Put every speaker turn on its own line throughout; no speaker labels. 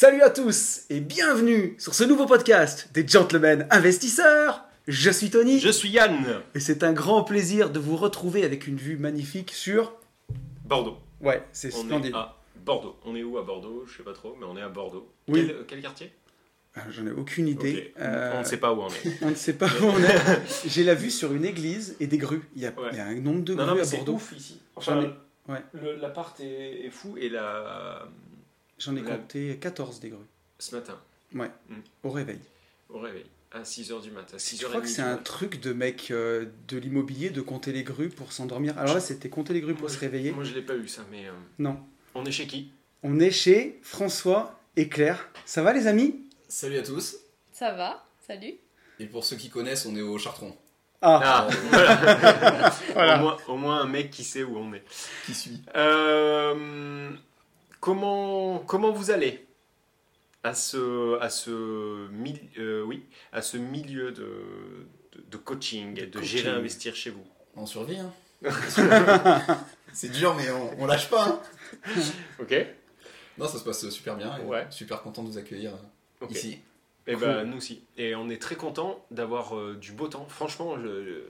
Salut à tous et bienvenue sur ce nouveau podcast des Gentlemen Investisseurs. Je suis Tony
Je suis Yann.
et c'est un grand plaisir de vous retrouver avec une vue magnifique sur.
Bordeaux.
Ouais, c'est splendide.
est à Bordeaux. On est où à Bordeaux? Je sais pas trop, mais on est à Bordeaux.
Oui.
Quel, quel quartier?
Ah, J'en ai aucune idée. Euh,
On ne sait pas où on est.
on ne sait pas où on est. J'ai la vue sur une église et des grues. Il y a,
Ouais.
il y a un nombre de
non, non,
grues
mais
à
c'est
Bordeaux.
ouf ici. Enfin,
ai- ouais.
le- l'appart est, est fou et la...
J'en ai
La-
compté 14 des grues.
ce matin,
Ouais,
Mm.
au réveil.
au réveil, à 6h du matin. 6h
Je crois que c'est un truc de mec euh, de l'immobilier de compter les grues pour s'endormir. Alors là, c'était compter les grues pour se réveiller.
Moi, je l'ai pas eu ça, mais euh,
Non.
on est chez qui?
On est chez François et Claire. Ça va les amis?
Salut à tous.
Ça va, salut.
Et pour ceux qui connaissent, on est au Chartron.
Ah,
Ah, voilà.
Voilà.
Au, moins, au moins un mec qui sait où on est.
Qui suit
Euh, comment, comment vous allez à ce, à ce, mil- euh, oui, à ce milieu de, de, de coaching et de
coaching.
gérer investir chez vous?
On survit, hein C'est dur, mais on, on lâche pas, hein
Ok
Non, ça se passe super bien. et
Ouais.
Super content de vous accueillir euh, ici.
Et
Cool.
ben nous aussi. Et on est très content d'avoir euh, du beau temps. Franchement, je- je-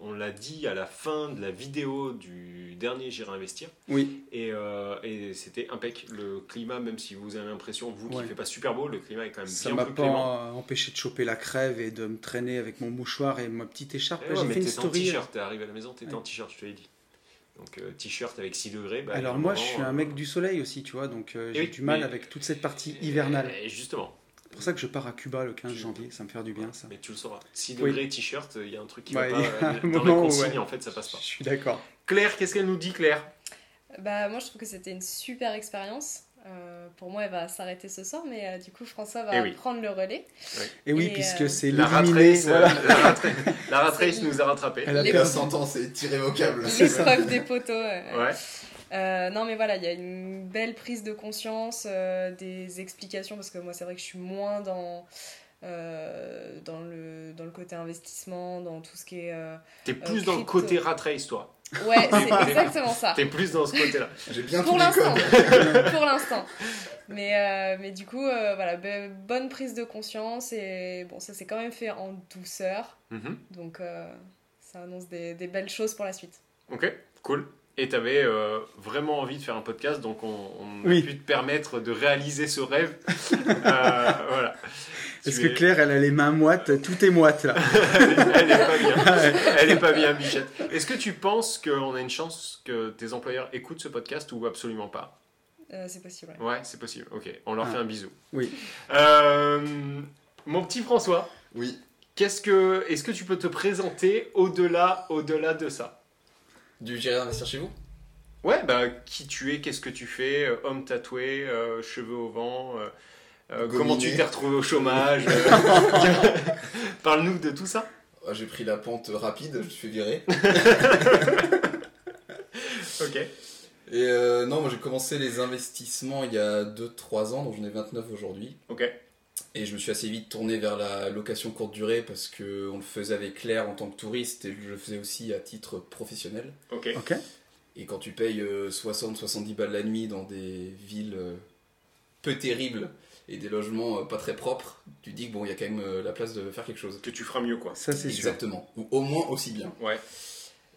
on l'a dit à la fin de la vidéo du dernier Gérer Investir.
oui.
Et, euh, et c'était impec. Le climat, même si vous avez l'impression, vous, qui
Ouais.
ne fait pas super beau, le climat est quand même
Ça
bien
m'a
plus
pas
clément.
empêché de choper la crève et de me traîner avec mon mouchoir et ma petite écharpe.
Eh ouais,
J'ai
mais
fait une story.
t-shirt, t'es arrivé à la maison, t'étais
Ouais.
en t-shirt, je te l'ai dit. Donc euh, t-shirt avec 6 degrés. bah,
Alors moi,
moment,
je suis un
euh,
mec du soleil aussi, tu vois, donc euh,
Eh
j'ai
oui,
du mal avec toute cette partie hivernale.
Et justement,
pour ça que je pars à Cuba le 15 janvier, ça me fait du bien ça.
mais tu le sauras. 6
Oui.
degrés t-shirt, il y a un truc qui
Ouais,
va pas. euh, Dans
moment
la
où,
consigne,
ouais.
en fait, ça passe pas.
Je suis d'accord.
Claire, qu'est-ce qu'elle nous dit, Claire?
Bah moi je trouve que c'était une super expérience. Euh, pour moi elle va s'arrêter ce soir, mais euh, du coup François va
Eh oui.
prendre le relais.
Et oui,
Et,
puisque
euh,
c'est
La rat
l'illuminé.
race,
voilà.
la rat race- la rat race nous a rattrapés.
Elle a
Les-
sentence est irrévocable.
C'est ça.
L'épreuve des poteaux. ouais. Euh, non mais voilà, il y a une belle prise de conscience, euh, des explications, parce que moi c'est vrai que je suis moins dans, euh, dans, le, dans le côté investissement, dans tout ce qui est... euh,
T'es plus dans le côté rat race, toi.
Ouais, c'est exactement ça.
T'es plus dans ce côté-là.
J'ai bien
Pour l'instant. pour l'instant. Mais, euh, mais du coup, euh, voilà, bonne prise de conscience et bon, ça s'est quand même fait en douceur.
Mhm.
Donc euh, ça annonce des, des belles choses pour la suite.
Ok, cool. Et t'avais euh, vraiment envie de faire un podcast, donc on, on
Oui.
a pu te permettre de réaliser ce rêve. Euh, voilà.
Parce
Tu
que Claire, elle a les mains moites, tout est moite là.
Elle est pas bien. Elle est pas bien, Bichette. Est-ce que tu penses qu'on a une chance que tes employeurs écoutent ce podcast ou absolument pas?
Euh, c'est possible. ouais.
Ouais, c'est possible. Ok, on leur
Ah.
fait un bisou.
Oui.
Euh, mon petit François,
Oui.
qu'est-ce que, est-ce que tu peux te présenter au-delà, au-delà de ça?
Du gérer investir chez vous?
Ouais, bah qui tu es, qu'est-ce que tu fais, euh, homme tatoué, euh, cheveux au vent, euh, comment tu t'es retrouvé au chômage euh, Parle-nous de tout ça.
Ah, J'ai pris la pente rapide, je me suis virer.
Ok.
Et euh, non, moi j'ai commencé les investissements il y a 2-3 ans, donc j'en ai 29 aujourd'hui.
Ok.
Et je me suis assez vite tourné vers la location courte durée parce que on le faisait avec Claire en tant que touriste et je le faisais aussi à titre professionnel.
Ok.
Ok
Et quand tu payes 60-70 balles la nuit dans des villes euh, peu terribles et des logements euh, pas très propres, tu dis que bon, il y a quand même euh, la place de faire quelque chose.
Que tu feras mieux, quoi.
Ça, c'est sûr.
Exactement. Ou au moins aussi bien.
Ouais.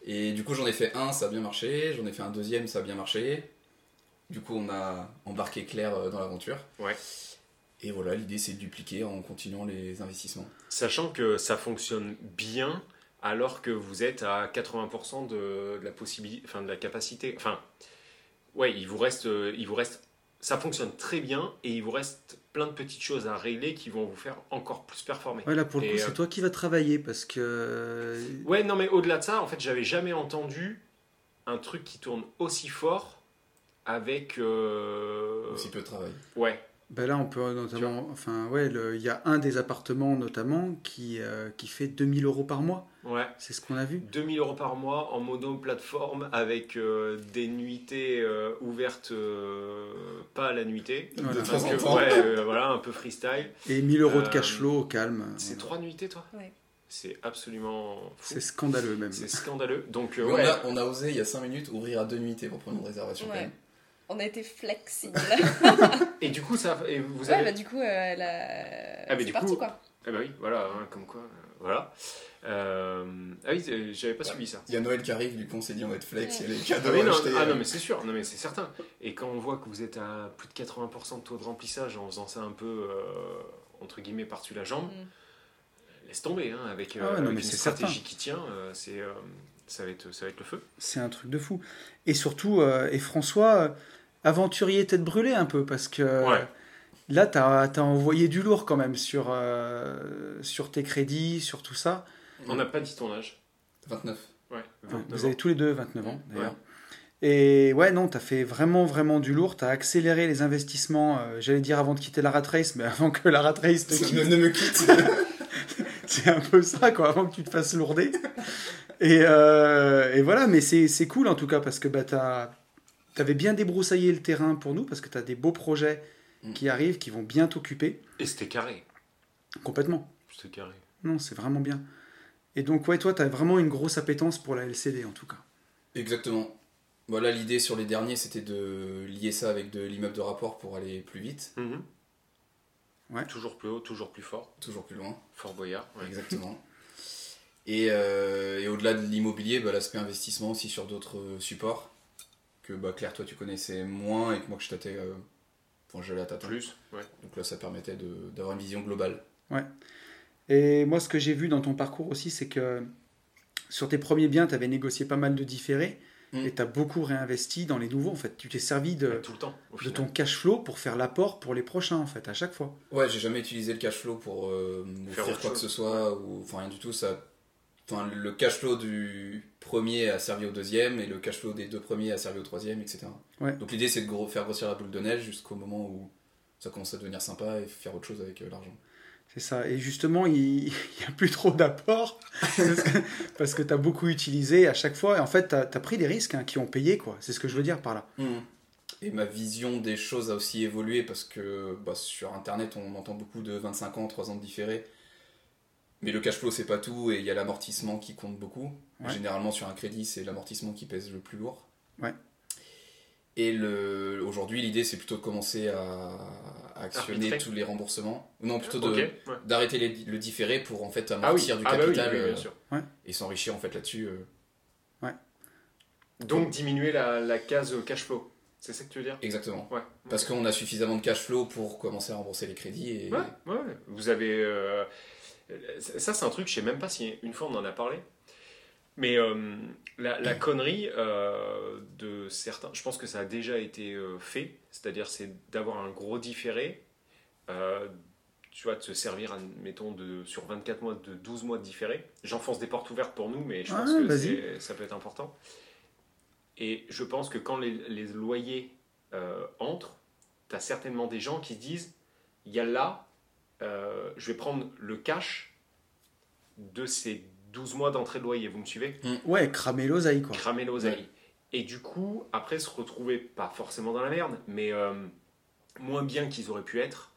Et du coup, j'en ai fait un, ça a bien marché. J'en ai fait un deuxième, ça a bien marché. Du coup, on a embarqué Claire euh, dans l'aventure.
Ouais.
Et voilà, l'idée c'est de dupliquer en continuant les investissements.
Sachant que ça fonctionne bien, alors que vous êtes à 80% de, de la possibilité, enfin de la capacité. Enfin, ouais, il vous reste, euh, il vous reste, ça fonctionne très bien et il vous reste plein de petites choses à régler qui vont vous faire encore plus performer.
Ouais, là pour le coup, c'est
euh,
toi qui vas travailler parce que.
Ouais, non, mais au-delà de ça, en fait, j'avais jamais entendu un truc qui tourne aussi fort avec. euh,
Aussi peu de travail.
Ouais,
Ben là, on peut notamment. Enfin, ouais, il y a un des appartements notamment qui, euh, qui fait 2000 euros par mois.
ouais.
C'est ce qu'on a vu.
2000 euros par mois en mono-plateforme avec euh, des nuitées euh, ouvertes euh, pas à la nuitée.
Voilà.
De
Parce que, ouais, euh, voilà, un peu freestyle.
Et 1000 euros de cash flow au calme.
C'est
Voilà.
trois nuitées, toi?
Ouais.
C'est absolument fou.
C'est scandaleux même.
C'est scandaleux. Donc, euh, ouais.
on, a, on a osé il y a 5 minutes ouvrir à deux nuitées pour prendre une réservation quand
Ouais.
même.
On a été flexible.
Et du coup, ça, et vous
ouais,
avez.
bah du coup, euh, la...
Ah,
c'est
du
parti
coup-
quoi.
Ah bah oui, voilà, hein, comme quoi, euh, voilà. Euh, Ah oui, j'avais pas suivi ça.
Il y a Noël qui arrive, du coup on s'est dit on va être flex,
Ouais.
il y a les
Ah,
cadeaux à
non,
acheter,
ah
euh,
non, mais c'est sûr, non mais c'est certain. Et quand on voit que vous êtes à plus de 80% de taux de remplissage en faisant ça un peu euh, entre guillemets par-dessus la jambe,
Mm.
laisse tomber, hein, avec, euh,
Ah ouais, non,
avec
mais
une
c'est
stratégie
certain.
qui tient, euh, c'est, euh, ça, va être, ça va être le feu.
C'est un truc de fou. Et surtout, euh, et François, euh, aventurier tête brûlée un peu, parce que
Ouais.
là, tu as, envoyé du lourd quand même sur, euh, sur tes crédits, sur tout ça.
On n'a pas dit ton âge.
29.
Ouais,
Enfin,
29
vous avez tous les deux 29 ans,
Ouais.
d'ailleurs. Et ouais, non, tu as fait vraiment, vraiment du lourd. Tu as accéléré les investissements, euh, j'allais dire avant de quitter la rat race, mais avant que la rat race te quitte.
ne, ne me quitte
C'est un peu ça, quoi, avant que tu te fasses lourder. Et, euh, et voilà, mais c'est c'est cool en tout cas, parce que bah, tu avais bien débroussaillé le terrain pour nous, parce que tu as des beaux projets
Mm.
qui arrivent, qui vont bien t'occuper.
Et c'était carré.
Complètement.
C'était carré.
Non, c'est vraiment bien. Et donc, ouais, toi, tu as vraiment une grosse appétence pour la LCD en tout cas.
Exactement. Voilà, l'idée sur les derniers, c'était de lier ça avec de l'immeuble de rapport pour aller plus vite,
Mhm.
Ouais.
Toujours plus haut, toujours plus fort.
toujours plus loin.
Fort Boyard. ouais.
Exactement. Et, euh, et au-delà de l'immobilier, bah, l'aspect investissement aussi sur d'autres supports que bah, Claire, toi, tu connaissais moins et que moi, que je tâtais, euh, enfin, j'allais à tâtons.
Plus, ouais.
Donc là, ça permettait d'avoir une vision globale.
Et moi, ce que j'ai vu dans ton parcours aussi, c'est que sur tes premiers biens, tu avais négocié pas mal de différés
Mm.
et tu as beaucoup réinvesti dans les nouveaux. En fait, tu t'es servi de,
Tout le temps.
De ton cash flow pour faire l'apport pour les prochains, en fait, à chaque fois.
Ouais, j'ai jamais utilisé le cash flow pour euh,
Faire
quoi que ce soit, ou enfin rien du tout. Ça, enfin, le cash flow du premier a servi au deuxième et le cash flow des deux premiers a servi au troisième, etc.
Ouais.
Donc l'idée c'est de gros- faire grossir la boule de neige jusqu'au moment où ça commence à devenir sympa et faire autre chose avec euh, l'argent.
C'est ça. Et justement, il n'y a plus trop d'apport parce que, tu as beaucoup utilisé à chaque fois. Et en fait, tu as, pris des risques hein, qui ont payé, quoi. C'est ce que je veux dire par là.
Et ma vision des choses a aussi évolué parce que bah, sur internet on entend beaucoup de 25 ans, 3 ans de différé. Mais le cash flow c'est pas tout et il y a l'amortissement qui compte beaucoup.
Ouais.
Généralement sur un crédit c'est l'amortissement qui pèse le plus lourd.
Ouais.
Et le... aujourd'hui l'idée c'est plutôt de commencer à, à actionner
Arbitrer.
tous les remboursements. Non plutôt
ouais.
d'arrêter les- le différé pour en fait
Ah oui,
amortir du
ah bah oui,
capital
oui, bien
euh,
sûr.
et s'enrichir en fait là-dessus. euh.
Donc diminuer la, la case cash flow. C'est ça que tu veux dire?
Exactement.
Ouais.
Parce qu'on a suffisamment de cash flow pour commencer à rembourser les crédits et
Ouais, ouais. Vous avez. euh, Ça, c'est un truc, je sais même pas si une fois on en a parlé. Mais euh, la, la connerie euh, de certains, je pense que ça a déjà été euh, fait, c'est-à-dire c'est d'avoir un gros différé, euh, tu vois, de se servir, mettons, de, sur 24 mois, de 12 mois de différé. J'enfonce des portes ouvertes pour nous, mais je pense
Ah,
que ça peut être important. Et je pense que quand les, les loyers euh, entrent, tu as certainement des gens qui se disent, il y a là, euh, je vais prendre le cash de ces 12 mois d'entrée de loyer, vous me suivez?
Ouais, cramer l'oseille, quoi.
Cramer l'oseille. Et du coup, après se retrouver, pas forcément dans la merde, mais euh, moins bien qu'ils auraient pu être,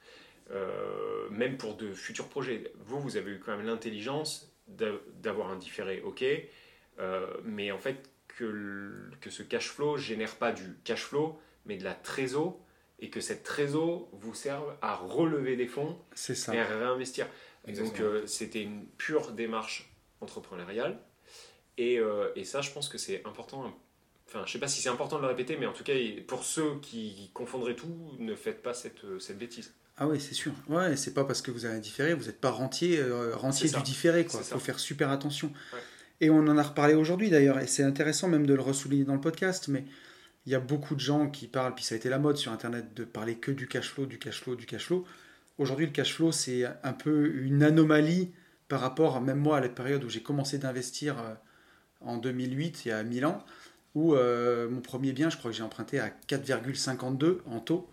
euh, même pour de futurs projets. Vous, vous avez eu quand même l'intelligence d'a- d'avoir un différé, ok, euh, mais en fait, que, le- que ce cash flow génère pas du cash flow, mais de la trésor, et que cette trésor vous serve à relever des fonds
ça.
et à réinvestir.
Exactement.
Donc euh, c'était une pure démarche entrepreneuriale. Et, euh, et ça, je pense que c'est important. Enfin, je sais pas si c'est important de le répéter, mais en tout cas, pour ceux qui confondraient tout, ne faites pas cette, euh, cette bêtise.
Ah oui, c'est sûr. Ouais, c'est pas parce que vous avez un différé, vous n'êtes pas rentier, euh, rentier du différé,
ça.
faut faire super attention.
Ouais.
Et on en a reparlé aujourd'hui d'ailleurs, et c'est intéressant même de le ressouligner dans le podcast, mais il y a beaucoup de gens qui parlent, puis ça a été la mode sur Internet de parler que du cash flow, du cash flow, du cash flow. Aujourd'hui, le cash flow, c'est un peu une anomalie par rapport, même moi, à la période où j'ai commencé d'investir euh, en 2008, il y a 1000 ans. où euh, mon premier bien, je crois que j'ai emprunté à 4,52 en taux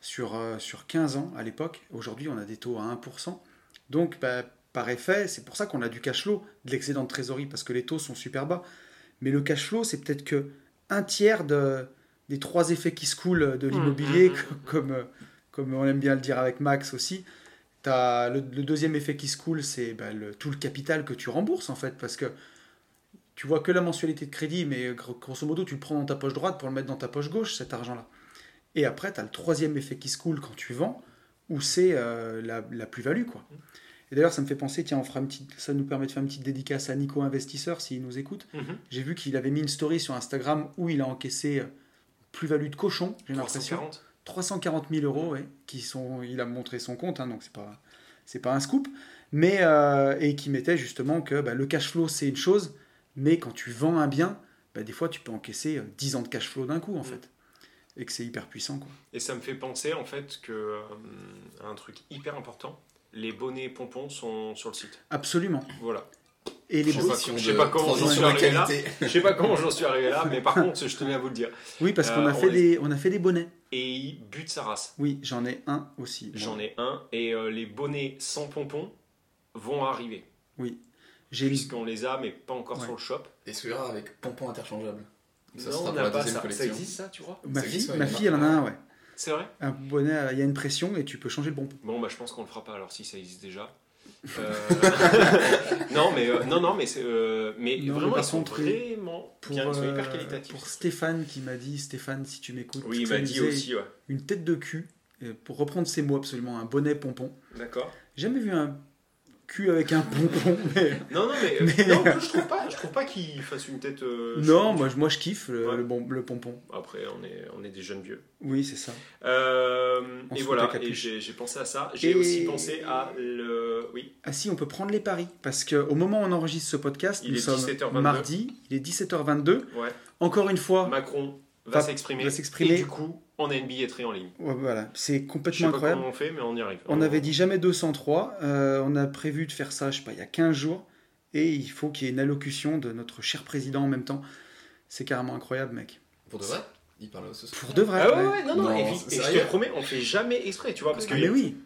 sur, euh, sur 15 ans à l'époque. Aujourd'hui, on a des taux à 1%. Donc, bah, par effet, c'est pour ça qu'on a du cash flow, de l'excédent de trésorerie, parce que les taux sont super bas. Mais le cash flow, c'est peut-être que un tiers de, des trois effets qui se coulent de l'immobilier,
mmh, mmh,
comme, euh, comme on aime bien le dire avec Max aussi. As le, le deuxième effet qui se coule, c'est bah, le- tout le capital que tu rembourses en fait, parce que tu vois que la mensualité de crédit, mais gro- grosso modo, tu le prends dans ta poche droite pour le mettre dans ta poche gauche, cet argent-là. Et après, tu as le troisième effet qui se coule quand tu vends, où c'est euh, la, la plus-value. quoi. Et d'ailleurs, ça me fait penser, tiens, on fera une petite, ça nous permet de faire une petite dédicace à Nico Investisseur, s'il nous écoute.
Mhm.
J'ai vu qu'il avait mis une story sur Instagram où il a encaissé euh, plus-value de cochon, j'ai l'impression.
340
340 000 euros, ouais, qui sont, il a montré son compte, hein, donc c'est pas, c'est pas un scoop, mais euh, et qui mettait justement que bah, le cash flow c'est une chose, mais quand tu vends un bien, bah, des fois tu peux encaisser euh, 10 ans de cash flow d'un coup en
Mm.
fait, et que c'est hyper puissant quoi.
Et ça me fait penser en fait que euh, un truc hyper important, les bonnets pompons sont sur le site.
Absolument.
Voilà.
Et les
Je je sais pas comment j'en suis arrivé là.
qualité.
Je sais pas comment j'en suis arrivé là, mais par contre, je tenais à vous le dire.
Oui, parce qu'on
Euh,
a fait
on les-
des, on a fait des bonnets.
Et il bute sa race.
Oui, j'en ai un aussi.
J'en ai un et euh, les bonnets sans pompons vont arriver.
Oui, j'ai
Puisqu'on les a, mais pas encore
Ouais.
sur le shop.
Et celui-là avec pompons interchangeables. Ça
non,
sera
on
pour
n'a
la
pas ça. Ça existe ça, tu vois
ma
ça
fille,
existe, ouais,
ma fille, elle en a un, ouais.
C'est vrai
Un bonnet, euh, il y a une pression et tu peux changer le bon.
Bon, bah, je pense qu'on le fera pas alors si ça existe déjà. Euh, non, mais euh, non, non, mais euh, mais
Non, mais
vraiment ils sont vraiment
Pour,
bien, ils sont
euh,
hyper qualitatifs.
pour Stéphane qui m'a dit, Stéphane, si tu m'écoutes,
oui, il m'a dit aussi, ouais.
une tête de cul, et pour reprendre ses mots absolument, un bonnet pompon.
D'accord.
Jamais vu un cul avec un pompon, mais...
Non, non, mais, euh,
Mais-
non, je trouve pas, je trouve pas qu'il fasse une tête. euh,
non, moi, je- moi je kiffe le,
Ouais.
le, bon, le pompon.
Après, on est, on est des jeunes vieux.
Oui, c'est ça.
Euh, et voilà, et j'ai pensé à ça. J'ai
Et-
aussi pensé à le. Oui,
Ah si, on peut prendre les paris, parce qu'au moment où on enregistre ce podcast,
Il
nous
est
sommes
17h22.
mardi, il est 17h22.
ouais.
Encore une fois,
Macron va
Va-
s'exprimer.
va s'exprimer.
Et du coup, on a une billetterie en ligne.
ouais, voilà, c'est
Je sais
complètement
pas
incroyable.
comment on fait, mais on y arrive.
On avait dit jamais 203, euh, on a prévu de faire ça, je sais pas, il y a 15 jours, et il faut qu'il y ait une allocution de notre cher président en même temps. C'est carrément incroyable, mec.
Pour de vrai? Il parle ce soir.
Pour de vrai.
Ah ouais,
ouais.
ouais, non, non,
Non,
et, puis- et je te promets, on fait jamais exprès, tu vois, parce que
Ah, mais oui,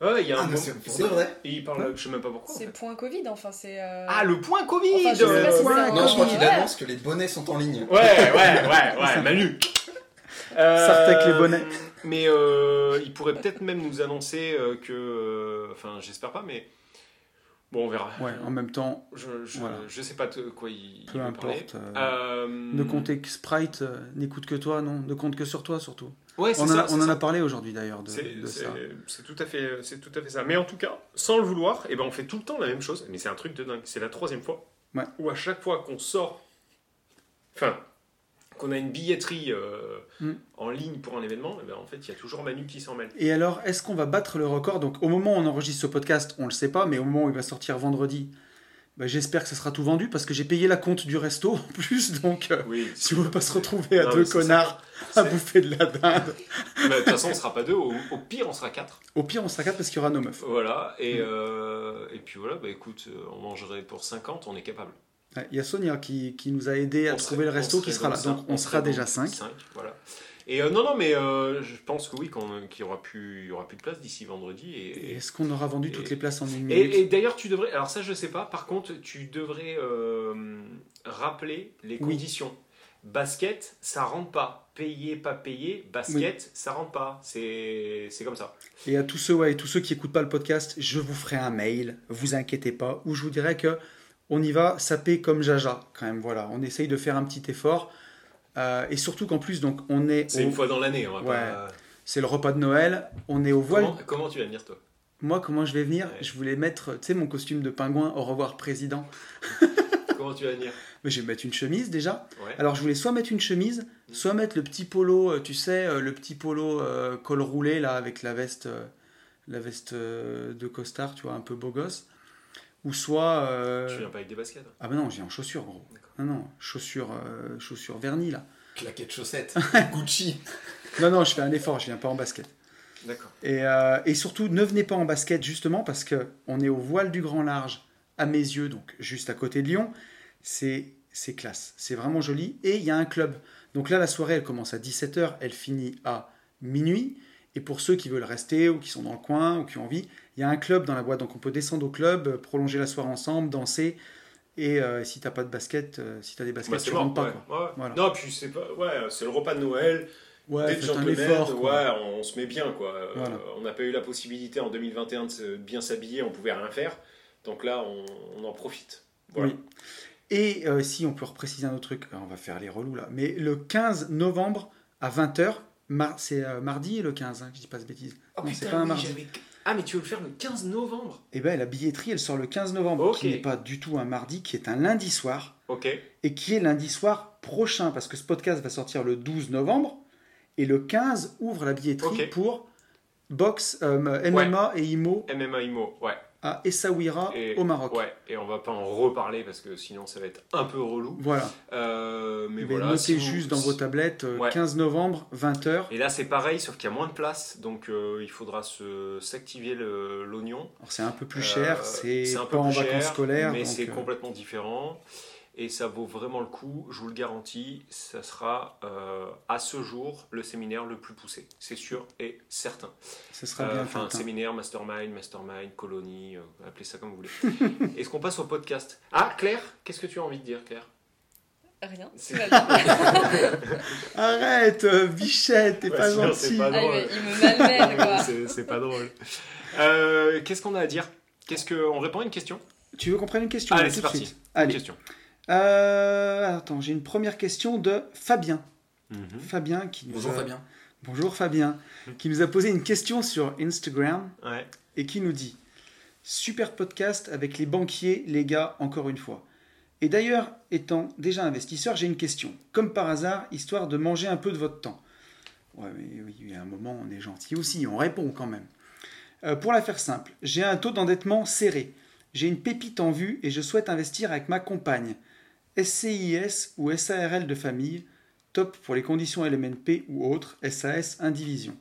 ouais, il y a un
Ah, c'est vrai
Et il parle, je sais même pas pourquoi. en
C'est
fait.
point Covid, enfin c'est. euh,
Ah, le point Covid
Enfin, je sais pas si
point
Non, je crois qu'il
Ouais.
annonce que les bonnets sont en ligne.
Ouais, ouais, ouais, ouais, Manu.
Sartec les bonnets.
Mais euh, il pourrait peut-être même nous annoncer euh, que. euh, Enfin, j'espère pas, mais. Bon, on verra.
ouais, en même temps,
Je, je,
Voilà.
je sais pas de quoi il,
peu
il veut
importe. euh,
Euh,
Ne comptez que Sprite, euh, n'écoute que toi, non, ne compte que sur toi surtout.
Ouais, c'est
On, en
ça,
a- on en a parlé aujourd'hui d'ailleurs de, ça.
c'est tout à fait, c'est tout à fait ça. Mais en tout cas, sans le vouloir, eh ben on fait tout le temps la même chose. Mais c'est un truc de dingue. C'est la troisième fois
Ouais.
où à chaque fois qu'on sort, enfin, qu'on a une billetterie euh,
Mm.
en ligne pour un événement, eh ben en fait, il y a toujours Manu qui s'en mêle.
Et alors, est-ce qu'on va battre le record? Donc, au moment où on enregistre ce podcast, on le sait pas, mais au moment où il va sortir vendredi, bah, j'espère que ça sera tout vendu parce que j'ai payé la compte du resto en plus. Donc, euh,
Oui.
si on veut pas se retrouver à
Non,
deux connards à bouffer de la dinde,
De toute façon, on sera pas deux. Au, au pire, on sera quatre.
au pire, on sera quatre parce qu'il y aura nos meufs.
Voilà. Et,
Mm.
euh, et puis voilà. Bah écoute, on mangerait pour 50, on est capable.
Ouais, Il y a Sonia qui, qui nous a aidé à
On
trouver
serait-
le resto qui sera là. Donc, on sera déjà 5.
cinq, voilà. Et euh, non, non, mais euh, je pense que oui, qu'on- qu'il y aura plus, il y aura plus de place d'ici vendredi. Et,
Est-ce qu'on aura vendu
Et-
toutes les places en une minute
et d'ailleurs, tu devrais. Alors ça, je sais pas. Par contre, tu devrais euh, rappeler les
Oui.
conditions. Basket, ça rentre pas. Payer, pas payer. Basket, ça rentre pas. C'est c'est comme ça.
Et à tous ceux, ouais, et tous ceux qui écoutent pas le podcast, je vous ferai un mail, vous inquiétez pas, où je vous dirai que on y va saper comme Jaja quand même. Voilà, on essaye de faire un petit effort. Euh, et surtout qu'en plus, donc, on est,
C'est
au-
une fois dans l'année. on va
Ouais.
pas-
c'est le repas de Noël, on est au voile.
Comment, comment tu vas venir toi?
Moi, comment je vais venir?
Ouais.
Je voulais mettre, tu sais, mon costume de pingouin. Au revoir, président.
Comment tu vas venir?
Mais je vais mettre une chemise déjà.
Ouais.
Alors, je voulais soit mettre une chemise, soit mettre le petit polo, euh, tu sais, euh, le petit polo euh, col roulé là avec la veste, euh, la veste de costard, tu vois, un peu beau gosse. Ou soit. euh,
Tu viens pas avec des baskets
Ah bah non, j'ai en chaussures, gros. Non, non, chaussures, euh, chaussures vernis là.
Claquettes chaussettes. Gucci.
Non, non, je fais un effort, je viens pas en basket.
D'accord.
Et, euh, et surtout, ne venez pas en basket justement parce que on est au voile du grand large, à mes yeux, donc juste à côté de Lyon. C'est c'est classe. C'est vraiment joli. Et il y a un club. Donc là, la soirée, elle commence à 17h, elle finit à minuit. Et pour ceux qui veulent rester ou qui sont dans le coin ou qui ont envie, il y a un club dans la boîte. Donc on peut descendre au club, euh, prolonger la soirée ensemble, danser. Et euh, si t'as pas de basket, euh, si t'as des baskets,
Bah,
tu
mort,
rentres pas.
ouais,
quoi.
ouais.
Voilà.
Non, puis c'est pas. Ouais, c'est le repas de Noël.
Ouais, faites un effort.
ouais, on se met bien quoi. Euh, on n'a pas eu la possibilité en 2021 de bien s'habiller, on pouvait rien faire. Donc là, on, on en profite. Voilà.
Oui. Et euh, si on peut repréciser un autre truc, on va faire les relous là, mais le 15 novembre à 20h, c'est euh, mardi le 15, hein, que je dis pas de bêtises.
Oh,
non,
putain,
c'est pas un mardi.
Ah, mais tu veux le faire le 15 novembre.
Et ben la billetterie, elle sort le 15 novembre, qui n'est pas du tout un mardi, qui est un lundi soir,
Ok.
et qui est lundi soir prochain, parce que ce podcast va sortir le 12 novembre, et le 15 ouvre la billetterie pour box, euh, MMA et IMO
MMA IMO, ouais.
À Essaouira
Et,
au Maroc.
Ouais, et on va pas en reparler parce que sinon ça va être un peu relou.
Voilà.
Euh, mais
Mais
voilà.
notez
si vous-
juste dans vos tablettes, euh,
Ouais.
15 novembre, 20h.
Et là c'est pareil, sauf qu'il y a moins de place, donc euh, il faudra se s'activer l'oignon.
Alors c'est un peu plus
Euh,
cher, c'est
un
pas
peu
en
plus
vacances
cher,
scolaires.
mais
donc,
c'est
euh,
complètement différent. Et ça vaut vraiment le coup, je vous le garantis, ça sera euh, à ce jour le séminaire le plus poussé, c'est sûr et certain.
ce sera
Euh,
bien
Enfin,
fait, hein.
séminaire, mastermind, mastermind, colonie, euh, appelez ça comme vous voulez. Est-ce qu'on passe au podcast? Ah, Claire, qu'est-ce que tu as envie de dire, Claire?
Rien.
Arrête, euh, Bichette, t'es
Ouais,
pas gentil.
pas
Ah, il
drôle.
me- il me malmène, quoi.
C'est pas drôle. Euh, qu'est-ce qu'on a à dire? Qu'est-ce que on répond à une question?
Tu veux qu'on prenne une question?
Allez, c'est parti.
suite
Une
Allez.
question.
Euh, attends, j'ai une première question de Fabien.
Mhm.
Fabien qui nous
Bonjour
a-
Fabien.
Bonjour Fabien, qui nous a posé une question sur Instagram
Ouais.
et qui nous dit Super podcast avec les banquiers, les gars, encore une fois. Et d'ailleurs, étant déjà investisseur, j'ai une question. Comme par hasard, histoire de manger un peu de votre temps. Ouais, mais oui, il y a un moment, on est gentil aussi, on répond quand même. Euh, pour la faire simple, j'ai un taux d'endettement serré. J'ai une pépite en vue et je souhaite investir avec ma compagne. SCIS ou SARL de famille, top pour les conditions LMNP ou autres, SAS indivision.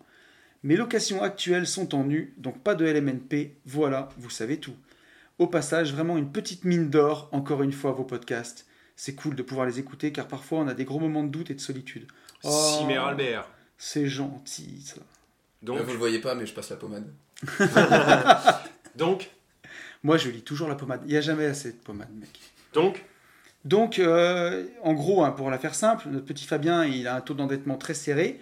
Mes locations actuelles sont en nu, donc pas de LMNP, voilà, vous savez tout. Au passage, vraiment une petite mine d'or, encore une fois, vos podcasts. C'est cool de pouvoir les écouter car parfois on a des gros moments de doute et de solitude. Oh.
Albert.
C'est gentil, ça.
Donc,
Là, vous le voyez pas, mais je passe la pommade.
donc,
Moi, je lis toujours la pommade. Il n'y a jamais assez de pommade, mec.
donc,
Donc, euh, en gros, hein, pour la faire simple, notre petit Fabien, il a un taux d'endettement très serré.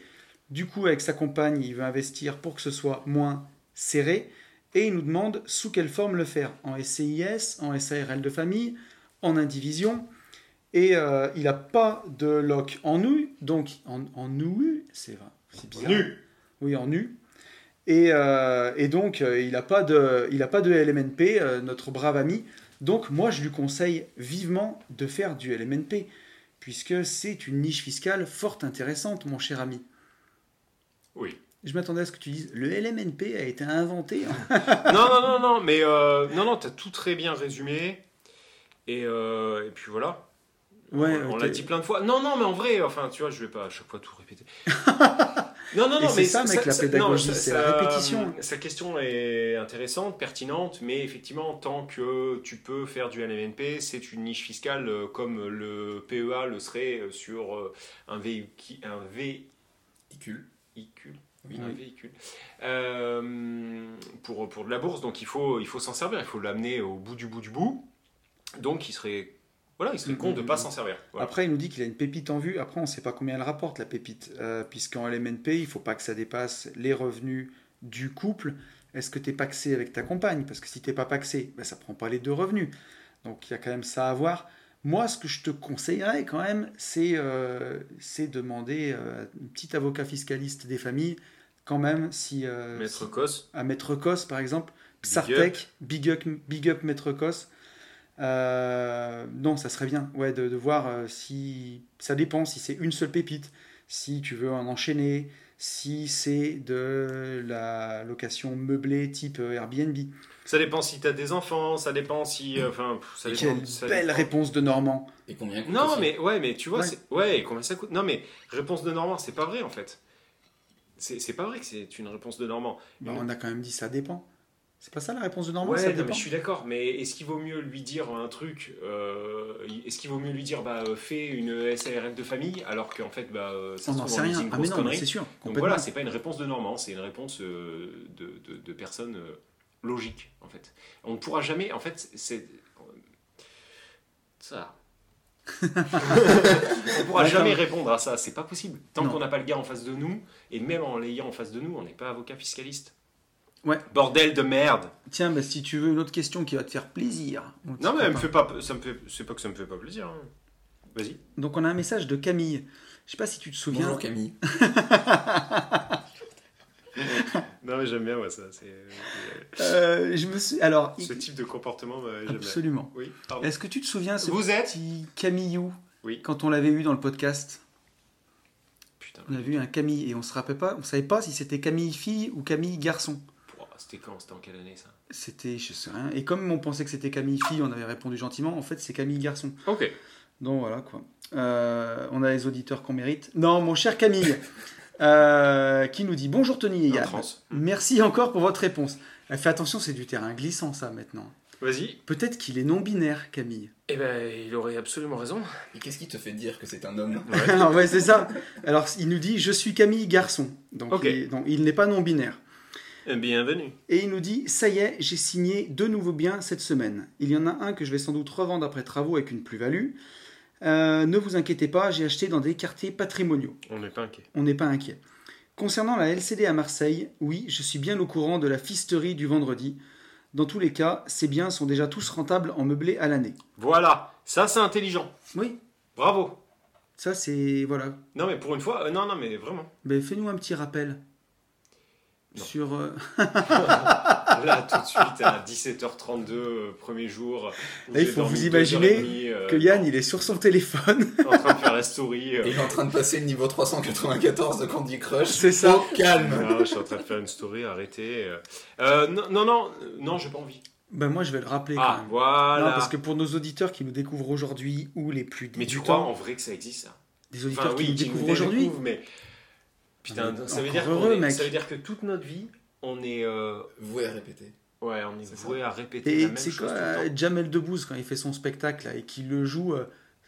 Du coup, avec sa compagne, il veut investir pour que ce soit moins serré. Et il nous demande sous quelle forme le faire. En SCIS, en SARL de famille, en indivision. Et euh, il n'a pas de lock en nu. Donc, en, en nu, c'est bizarre.
nu.
Oui, en nu. Et, euh, et donc, il n'a pas, de- il a pas de LMNP, notre brave ami. Donc, moi, je lui conseille vivement de faire du LMNP, puisque c'est une niche fiscale fort intéressante, mon cher ami.
Oui.
Je m'attendais à ce que tu dises le LMNP a été inventé. en-
non, non, non, non, mais euh, non, non, t'as tout très bien résumé. Et, euh, et puis voilà.
Ouais,
on on l'a dit plein de fois. Non, non, mais en vrai, enfin, tu vois, je vais pas à chaque fois tout répéter. non, non, non,
c'est ça, mec, la pédagogie, c'est la répétition.
Sa question est intéressante, pertinente, mais effectivement, tant que tu peux faire du LMNP, c'est une niche fiscale euh, comme le PEA le serait euh, sur euh, un véhicule. Un
Icule.
véhicule.
Oui.
un véhicule. Euh, pour, pour de la bourse, donc il faut, il faut s'en servir, il faut l'amener au bout du bout du bout. Donc il serait, voilà, il serait con de ne pas s'en servir. Voilà.
Après, il nous dit qu'il a une pépite en vue. Après, on ne sait pas combien elle rapporte, la pépite. Euh, Puisqu'en LMNP, il ne faut pas que ça dépasse les revenus du couple. Est-ce que tu es paxé avec ta compagne? Parce que si tu n'es pas paxé, ben, ça ne prend pas les deux revenus. Donc, il y a quand même ça à voir. Moi, ce que je te conseillerais quand même, c'est euh, demander euh, un petit avocat fiscaliste des familles, quand même, si, euh,
Maître Cos,
à Maître Cos, par exemple.
Big
Psartec, big up, big up Maître Cos. Euh, non, ça serait bien ouais, de, de voir euh, si. Ça dépend si c'est une seule pépite, si tu veux en enchaîner, si c'est de la location meublée type euh, Airbnb.
ça dépend si tu as des enfants, ça dépend si. Enfin, ça dépend.
Quelle
ça
belle
dépend.
réponse de Normand.
Et combien coûte
Non, mais ouais, mais tu vois,
Ouais.
c'est- ouais, et combien ça coûte? Non, mais réponse de Normand, c'est pas vrai en fait. C'est pas vrai que c'est une réponse de Normand.
Bah, on a quand même dit ça dépend. C'est pas ça la réponse de Normand
Ouais, non, mais je suis d'accord, mais est-ce qu'il vaut mieux lui dire un truc euh, Est-ce qu'il vaut mieux lui dire bah, euh, fais une SARL de famille alors qu'en fait bah, euh, ça
On
se trouve,
rien.
une
Ah mais non, c'est sûr.
Donc voilà, c'est pas une réponse de Normand, c'est une réponse euh, de, de, de personne euh, logique en fait. On ne pourra jamais, en fait, c'est. Ça. on ne pourra jamais répondre à ça, c'est pas possible. Tant
Non.
qu'on n'a pas le gars en face de nous, et même en l'ayant en face de nous, on n'est pas avocat fiscaliste.
Ouais.
Bordel de merde
Tiens, bah, si tu veux une autre question qui va te faire plaisir.
Non mais elle me fait pas, ça me fait, c'est pas que ça me fait pas plaisir. hein. Vas-y.
Donc on a un message de Camille. Je sais pas si tu te souviens.
Bonjour Camille.
Non mais j'aime bien moi ça. C'est,
Euh, je me suis. Alors,
ce type de comportement, j'aime bien.
absolument.
Oui. Pardon.
Est-ce que tu te souviens ce
Vous êtes
petit Camillou
Oui.
quand on l'avait eu dans le podcast?
Putain.
On a vu un Camille et on se rappelait pas, on savait pas si c'était Camille fille ou Camille garçon.
C'était quand? C'était en quelle année ça?
C'était, je sais rien. Et comme on pensait que c'était Camille fille, on avait répondu gentiment. En fait, c'est Camille garçon.
Ok.
Donc voilà quoi. Euh, on a les auditeurs qu'on mérite. Non, mon cher Camille, euh, qui nous dit bonjour Tony et
En
Yann. Merci encore pour votre réponse. Euh, Fais attention, c'est du terrain glissant ça maintenant.
Vas-y.
Peut-être qu'il est non binaire, Camille.
Eh ben, il aurait absolument raison.
Et qu'est-ce qui te fait dire que c'est un homme?
Alors, ouais, c'est ça. Alors, il nous dit Je suis Camille Garçon. Donc,
Ok.
il, donc, il n'est pas non-binaire.
Bienvenue.
Et il nous dit Ça y est, j'ai signé deux nouveaux biens cette semaine. Il y en a un que je vais sans doute revendre après travaux avec une plus-value. Euh, ne vous inquiétez pas, j'ai acheté dans des quartiers patrimoniaux.
On n'est pas inquiet.
On n'est pas inquiet. Concernant la LCD à Marseille, oui, je suis bien au courant de la fisterie du vendredi. Dans tous les cas, ces biens sont déjà tous rentables en meublé à l'année.
Voilà. Ça c'est intelligent.
Oui,
Bravo.
ça c'est. Voilà.
Non mais pour une fois, euh, non non mais vraiment.
Mais fais-nous un petit rappel.
Non.
Sur. euh,
Là tout de suite à 17h32 euh, premier jour.
Là, il faut vous imaginer
euh,
que Yann, il est sur son téléphone.
en train de faire la story. euh,
Et il est en train de passer le niveau 394 de Candy Crush.
C'est ça.
Au calme.
Non, je suis en train de faire une story, arrêtez. non, non, non, non, j'ai pas envie.
Ben moi, je vais le rappeler quand
Ah,
même.
voilà.
Non, parce que pour nos auditeurs qui nous découvrent aujourd'hui ou les plus
Mais tu
débutants,
crois en vrai que ça existe, ça?
Des auditeurs
Enfin,
qui
oui,
nous
qui
découvrent aujourd'hui,
mais putain, ça veut dire qu'on
heureux,
est-
mec.
ça veut dire que toute notre vie, on est, euh,
Voué à répéter.
ouais, on est, voué à répéter
et
la même
c'est
chose
quoi,
tout le
euh,
temps.
Jamel Debbouze, quand il fait son spectacle là, et qu'il le joue euh,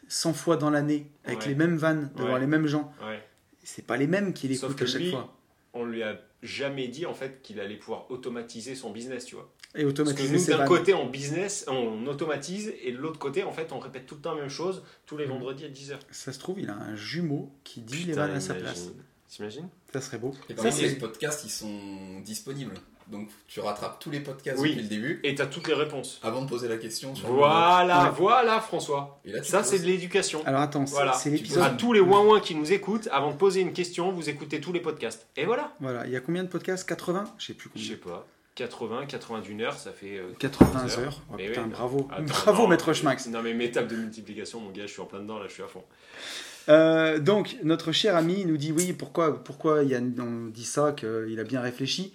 100 fois dans l'année, avec
Ouais.
les mêmes vannes, devant
Ouais.
les mêmes gens,
Ouais.
c'est pas les mêmes écoute
que
à chaque
lui,
fois.
On lui a jamais dit en fait qu'il allait pouvoir automatiser son business, tu vois.
Et
Parce que
automatiser
nous, d'un côté, on business, on automatise, et de l'autre côté, en fait, on répète tout le temps la même chose tous les
Mhm.
vendredis à 10h.
Ça se trouve, il a un jumeau qui dit les vannes à sa place.
T'imagines
Ça serait beau.
Et
Ça,
par contre,
c'est-
les podcasts, ils sont disponibles. Donc tu rattrapes tous les podcasts
Oui.
depuis le début,
Et t'as toutes les réponses.
avant de poser la question. Sur
Voilà, voilà François.
blog. Et là, tu
Ça,
poses.
c'est de l'éducation.
Alors attends, c'est
Voilà.
c'est
À
l'épisode.
tous les ouin qui nous écoutent, avant de poser une question, vous écoutez tous les podcasts. Et voilà.
Voilà, il y a combien de podcasts? 80 Je sais plus
Je sais
combien.
pas. 80, 91 heures, ça fait. euh,
80
heures.
heures. Oh,
Mais
putain,
oui.
bravo.
Attends,
Bravo,
non,
maître Schmax.
Non, mais mes tables de multiplication, mon gars, je suis en plein dedans, là, je suis à fond.
Euh, donc, notre cher ami nous dit oui, pourquoi, pourquoi Yann on dit ça, qu'il a bien réfléchi?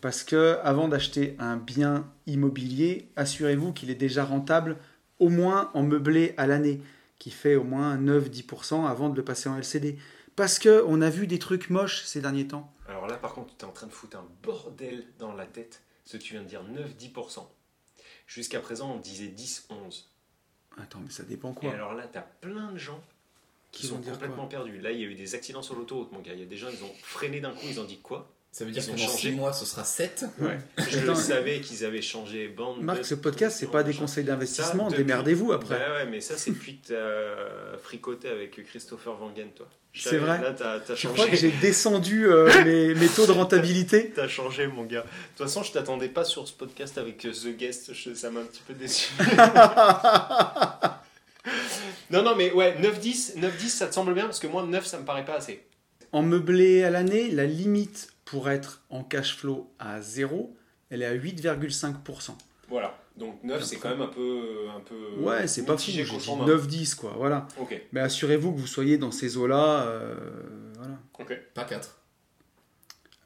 Parce que avant d'acheter un bien immobilier, assurez-vous qu'il est déjà rentable au moins en meublé à l'année, qui fait au moins 9-10% avant de le passer en LCD. Parce que on a vu des trucs moches ces derniers temps.
Alors là, par contre, tu es en train de foutre un bordel dans la tête. Ce que tu viens de dire, 9-10%. Jusqu'à présent, on disait 10-11.
Attends, mais ça dépend
Et
quoi
alors là, tu as plein de gens qui sont complètement perdus. Là, il y a eu des accidents sur l'autoroute, mon gars. Il y a des gens, ils ont freiné d'un coup, ils ont dit quoi?
Ça veut dire
Ils
que
ont
dans
changé.
6 mois, ce sera 7.
Ouais. Je
Attends.
savais qu'ils avaient changé bande.
Marc,
de-
ce podcast, c'est pas des conseils d'investissement,
depuis-
démerdez-vous après.
Ouais, ouais, mais ça, c'est depuis que t'as fricoté avec Christopher Wangen, toi.
C'est vrai
Là, t'as t'as
Je crois que j'ai descendu euh, mes, mes taux de rentabilité.
T'as changé, mon gars. De toute façon, je t'attendais pas sur ce podcast avec euh, The Guest. Je- ça m'a un petit peu déçu. non, non, mais ouais, 9-10, 9-10, ça te semble bien Parce que moi, 9, ça me paraît pas assez.
En meublé à l'année, la limite pour être en cash flow à zéro, elle est à 8,5%.
Voilà. Donc 9, c'est quand même un peu. Un peu
Ouais, c'est pas fou, j'ai dit
cochon main.
9-10 quoi, voilà.
Ok,
Mais assurez-vous que vous soyez dans ces eaux-là, euh, voilà.
ok.
Pas 4.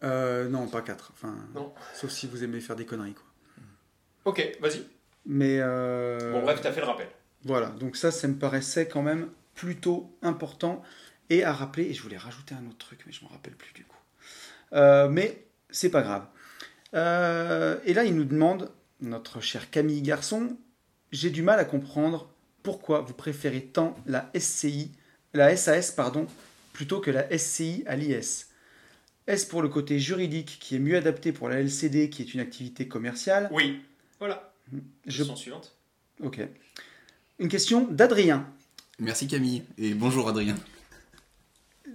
Euh, non, pas 4, enfin,
Non.
sauf si vous aimez faire des conneries quoi.
Ok, vas-y.
Mais euh,
Bon, bref, t'as fait le rappel.
Voilà, donc ça, ça me paraissait quand même plutôt important et à rappeler, et je voulais rajouter un autre truc, mais je m'en rappelle plus du coup. Euh, mais c'est pas grave. Euh, et là, il nous demande, notre cher Camille Garçon, j'ai du mal à comprendre pourquoi vous préférez tant la SCI, la SAS, pardon, plutôt que la SCI à l'IS. Est-ce pour le côté juridique qui est mieux adapté pour la LCD qui est une activité commerciale
Oui. Voilà.
Je-
Question suivante.
Ok. Une question d'Adrien.
Merci Camille et bonjour Adrien.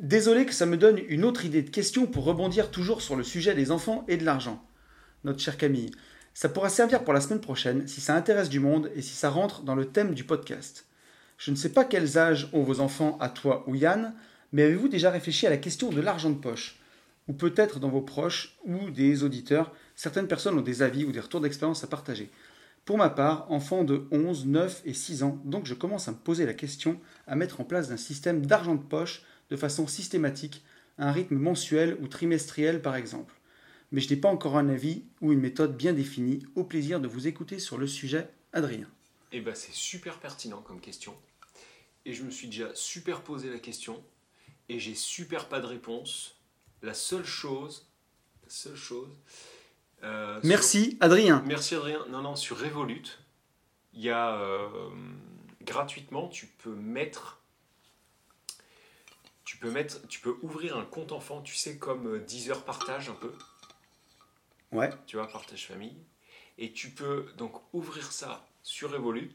Désolé que ça me donne une autre idée de question pour rebondir toujours sur le sujet des enfants et de l'argent. Notre chère Camille, ça pourra servir pour la semaine prochaine si ça intéresse du monde et si ça rentre dans le thème du podcast. Je ne sais pas quels âges ont vos enfants à toi ou Yann, mais avez-vous déjà réfléchi à la question de l'argent de poche? Ou peut-être dans vos proches ou des auditeurs, certaines personnes ont des avis ou des retours d'expérience à partager. Pour ma part, enfant de 11, 9 et 6 ans, donc je commence à me poser la question à mettre en place un système d'argent de poche de façon systématique, à un rythme mensuel ou trimestriel par exemple. Mais je n'ai pas encore un avis ou une méthode bien définie. Au plaisir de vous écouter sur le sujet, Adrien.
Eh ben, c'est super pertinent comme question. Et je me suis déjà super posé la question. Et j'ai super pas de réponse. La seule chose. La seule chose. Euh, sur-
Merci Adrien.
Merci Adrien. Non, non, sur Revolut, il y a euh, gratuitement, tu peux mettre. Tu peux mettre, tu peux ouvrir un compte enfant, tu sais, comme euh, Deezer partage un peu,
Ouais.
tu vois, partage famille. Et tu peux donc ouvrir ça sur Revolut.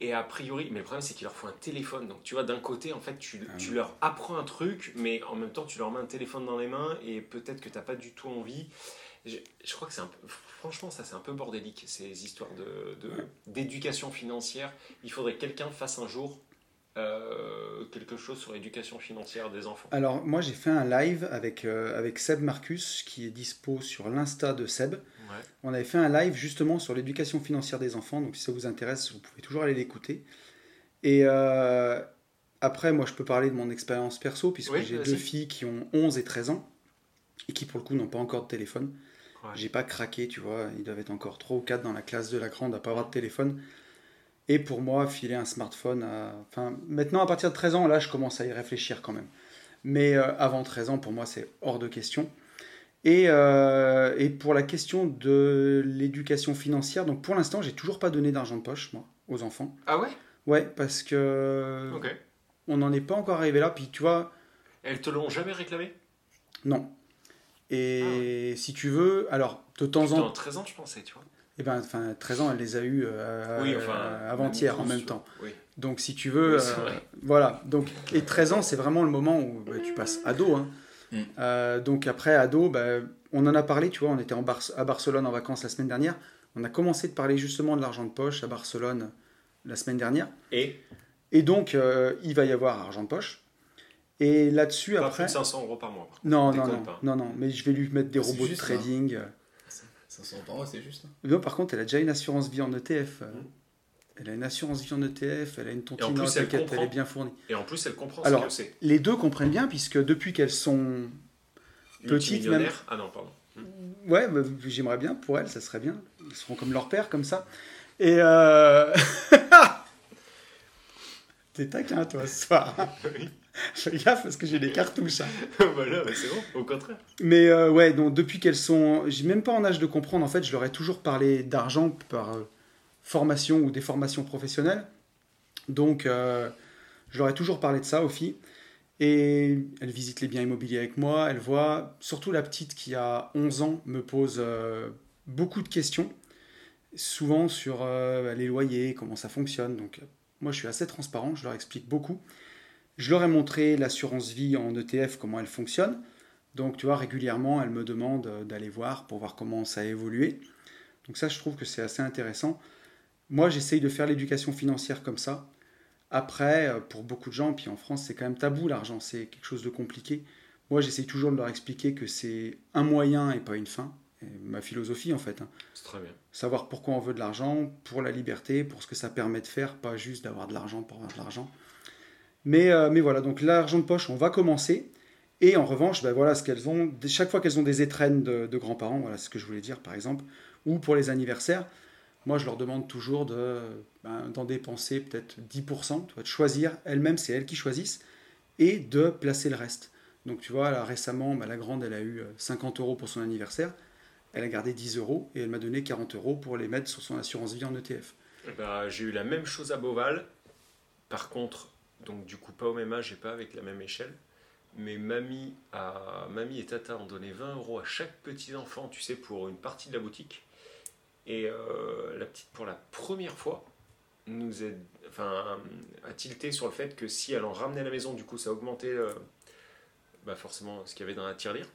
Et a priori, mais le problème c'est qu'il leur faut un téléphone. Donc tu vois, d'un côté, en fait, tu,
Ah
tu leur apprends un truc, mais en même temps, tu leur mets un téléphone dans les mains et peut-être que tu n'as pas du tout envie. Je, je crois que c'est un peu. Franchement, ça c'est un peu bordélique, ces histoires de, de- d'éducation financière. Il faudrait que quelqu'un fasse un jour euh, quelque chose sur l'éducation financière des enfants.
Alors moi j'ai fait un live avec, euh, avec Seb Marcus qui est dispo sur l'insta de Seb.
Ouais.
On avait fait un live justement sur l'éducation financière des enfants, donc si ça vous intéresse, vous pouvez toujours aller l'écouter. Et euh, après, moi je peux parler de mon expérience perso, puisque
Oui,
j'ai deux filles qui ont 11 et 13 ans, et qui pour le coup n'ont pas encore de téléphone.
Ouais.
J'ai pas craqué, tu vois, ils doivent être encore 3 ou 4 dans la classe de la grande à pas avoir de téléphone. Et pour moi, filer un smartphone à... Enfin, maintenant à partir de 13 ans, là je commence à y réfléchir quand même. Mais euh, avant 13 ans, pour moi, c'est hors de question. Et, euh, et pour la question de l'éducation financière, donc pour l'instant, j'ai toujours pas donné d'argent de poche, moi, aux enfants.
Ah ouais?
Ouais, parce que
Ok.
on n'en est pas encore arrivé là. Puis tu vois,
Elles te l'ont jamais réclamé?
Non. Et si tu veux, alors de temps en temps,
13 ans, je pensais, tu vois.
Eh ben, enfin, 13 ans, elle les a eu euh,
Oui,
euh, avant-hier en même temps.
Oui.
Donc si tu veux,
Oui,
euh, voilà. Donc et 13 ans, c'est vraiment le moment où bah, tu passes ado. hein.
Mm.
Euh, donc après ado, bah, on en a parlé. Tu vois, on était en Bar- à Barcelone en vacances la semaine dernière. On a commencé de parler justement de l'argent de poche à Barcelone la semaine dernière.
Et?
Et donc il va y avoir argent de poche. Et là-dessus
pas plus
après,
de 500 euros par mois.
non non non, non non, mais je vais lui mettre des
C'est
robots de trading. euh.
Ça s'entend, ouais, c'est juste. hein.
Non, par contre, elle a déjà une assurance vie en ETF. euh.
Mm.
Elle a une assurance vie en ETF, elle a une tontine
plus,
dans
elle
elle est bien fournie.
Et en plus, elle comprend
Alors,
ce que c'est.
Les deux comprennent bien, puisque depuis qu'elles sont. Petite,
Multimillionnaire. Ah non, pardon.
Ouais, bah, j'aimerais bien pour elles, ça serait bien. Ils seront comme leur père, comme ça. Et. Euh... T'es taquin, toi, ce soir.
Oui.
Fais gaffe parce que j'ai des cartouches. hein.
voilà, mais c'est bon, au contraire.
Mais euh, ouais, donc depuis qu'elles sont. J'ai même pas en âge de comprendre, en fait, je leur ai toujours parlé d'argent par euh, formation ou des formations professionnelles. Donc, euh, je leur ai toujours parlé de ça aux filles. Et elles visitent les biens immobiliers avec moi. Elles voient, surtout la petite qui a 11 ans, me pose beaucoup de questions. Souvent sur les loyers, comment ça fonctionne. Donc, moi, je suis assez transparent, je leur explique beaucoup. Je leur ai montré l'assurance vie en ETF, comment elle fonctionne. Donc, tu vois, régulièrement, elle me demande euh, d'aller voir pour voir comment ça a évolué. Donc, ça, je trouve que c'est assez intéressant. Moi, j'essaye de faire l'éducation financière comme ça. Après, euh, pour beaucoup de gens, puis en France, c'est quand même tabou l'argent, c'est quelque chose de compliqué. Moi, j'essaye toujours de leur expliquer que c'est un moyen et pas une fin. Ma philosophie, en fait. hein.
C'est très bien.
Savoir pourquoi on veut de l'argent, pour la liberté, pour ce que ça permet de faire, pas juste d'avoir de l'argent pour avoir de l'argent. Mais, euh, mais voilà, donc l'argent de poche, on va commencer. Et en revanche, ben voilà ce qu'elles ont. Chaque fois qu'elles ont des étrennes de, de grands-parents, voilà ce que je voulais dire par exemple, ou pour les anniversaires, moi je leur demande toujours de, ben, d'en dépenser peut-être 10%, tu vois, de choisir, elles-mêmes, c'est elles qui choisissent, et de placer le reste. Donc tu vois, là récemment, ben, la grande, elle a eu euh, 50 euros pour son anniversaire. Elle a gardé 10 euros et elle m'a donné 40 euros pour les mettre sur son assurance vie en ETF.
Eh ben, j'ai eu la même chose à Beauval. Par contre, donc du coup pas au même âge et pas avec la même échelle. Mais mamie, a, mamie et tata ont donné 20 euros à chaque petit enfant, tu sais, pour une partie de la boutique. Et euh, la petite, pour la première fois, nous aide, enfin, a tilté sur le fait que si elle en ramenait à la maison, du coup, ça augmentait euh, bah forcément ce qu'il y avait dans la tirelire.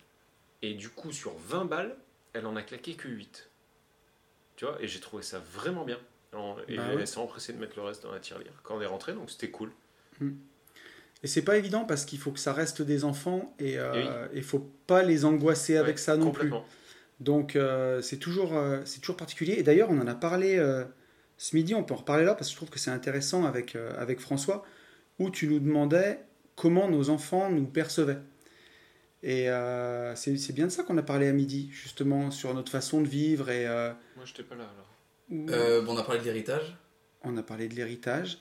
Et du coup, sur 20 balles, elle en a claqué que 8. Tu vois, et j'ai trouvé ça vraiment bien. En- Et
Bah
elle
ouais.
s'est empressée de mettre le reste dans la tirelire quand on est rentré, donc c'était cool.
Et c'est pas évident parce qu'il faut que ça reste des enfants et
Eh
il faut pas les angoisser avec ça non plus. Donc euh, c'est toujours, euh, c'est toujours particulier. Et d'ailleurs, on en a parlé euh, ce midi, on peut en reparler là parce que je trouve que c'est intéressant avec, euh, avec François, où tu nous demandais comment nos enfants nous percevaient. Et euh, c'est bien de ça qu'on a parlé à midi, justement, sur notre façon de vivre. Et euh,
Moi, j'étais pas là alors.
Euh, bon, on a parlé de l'héritage.
on a parlé de l'héritage.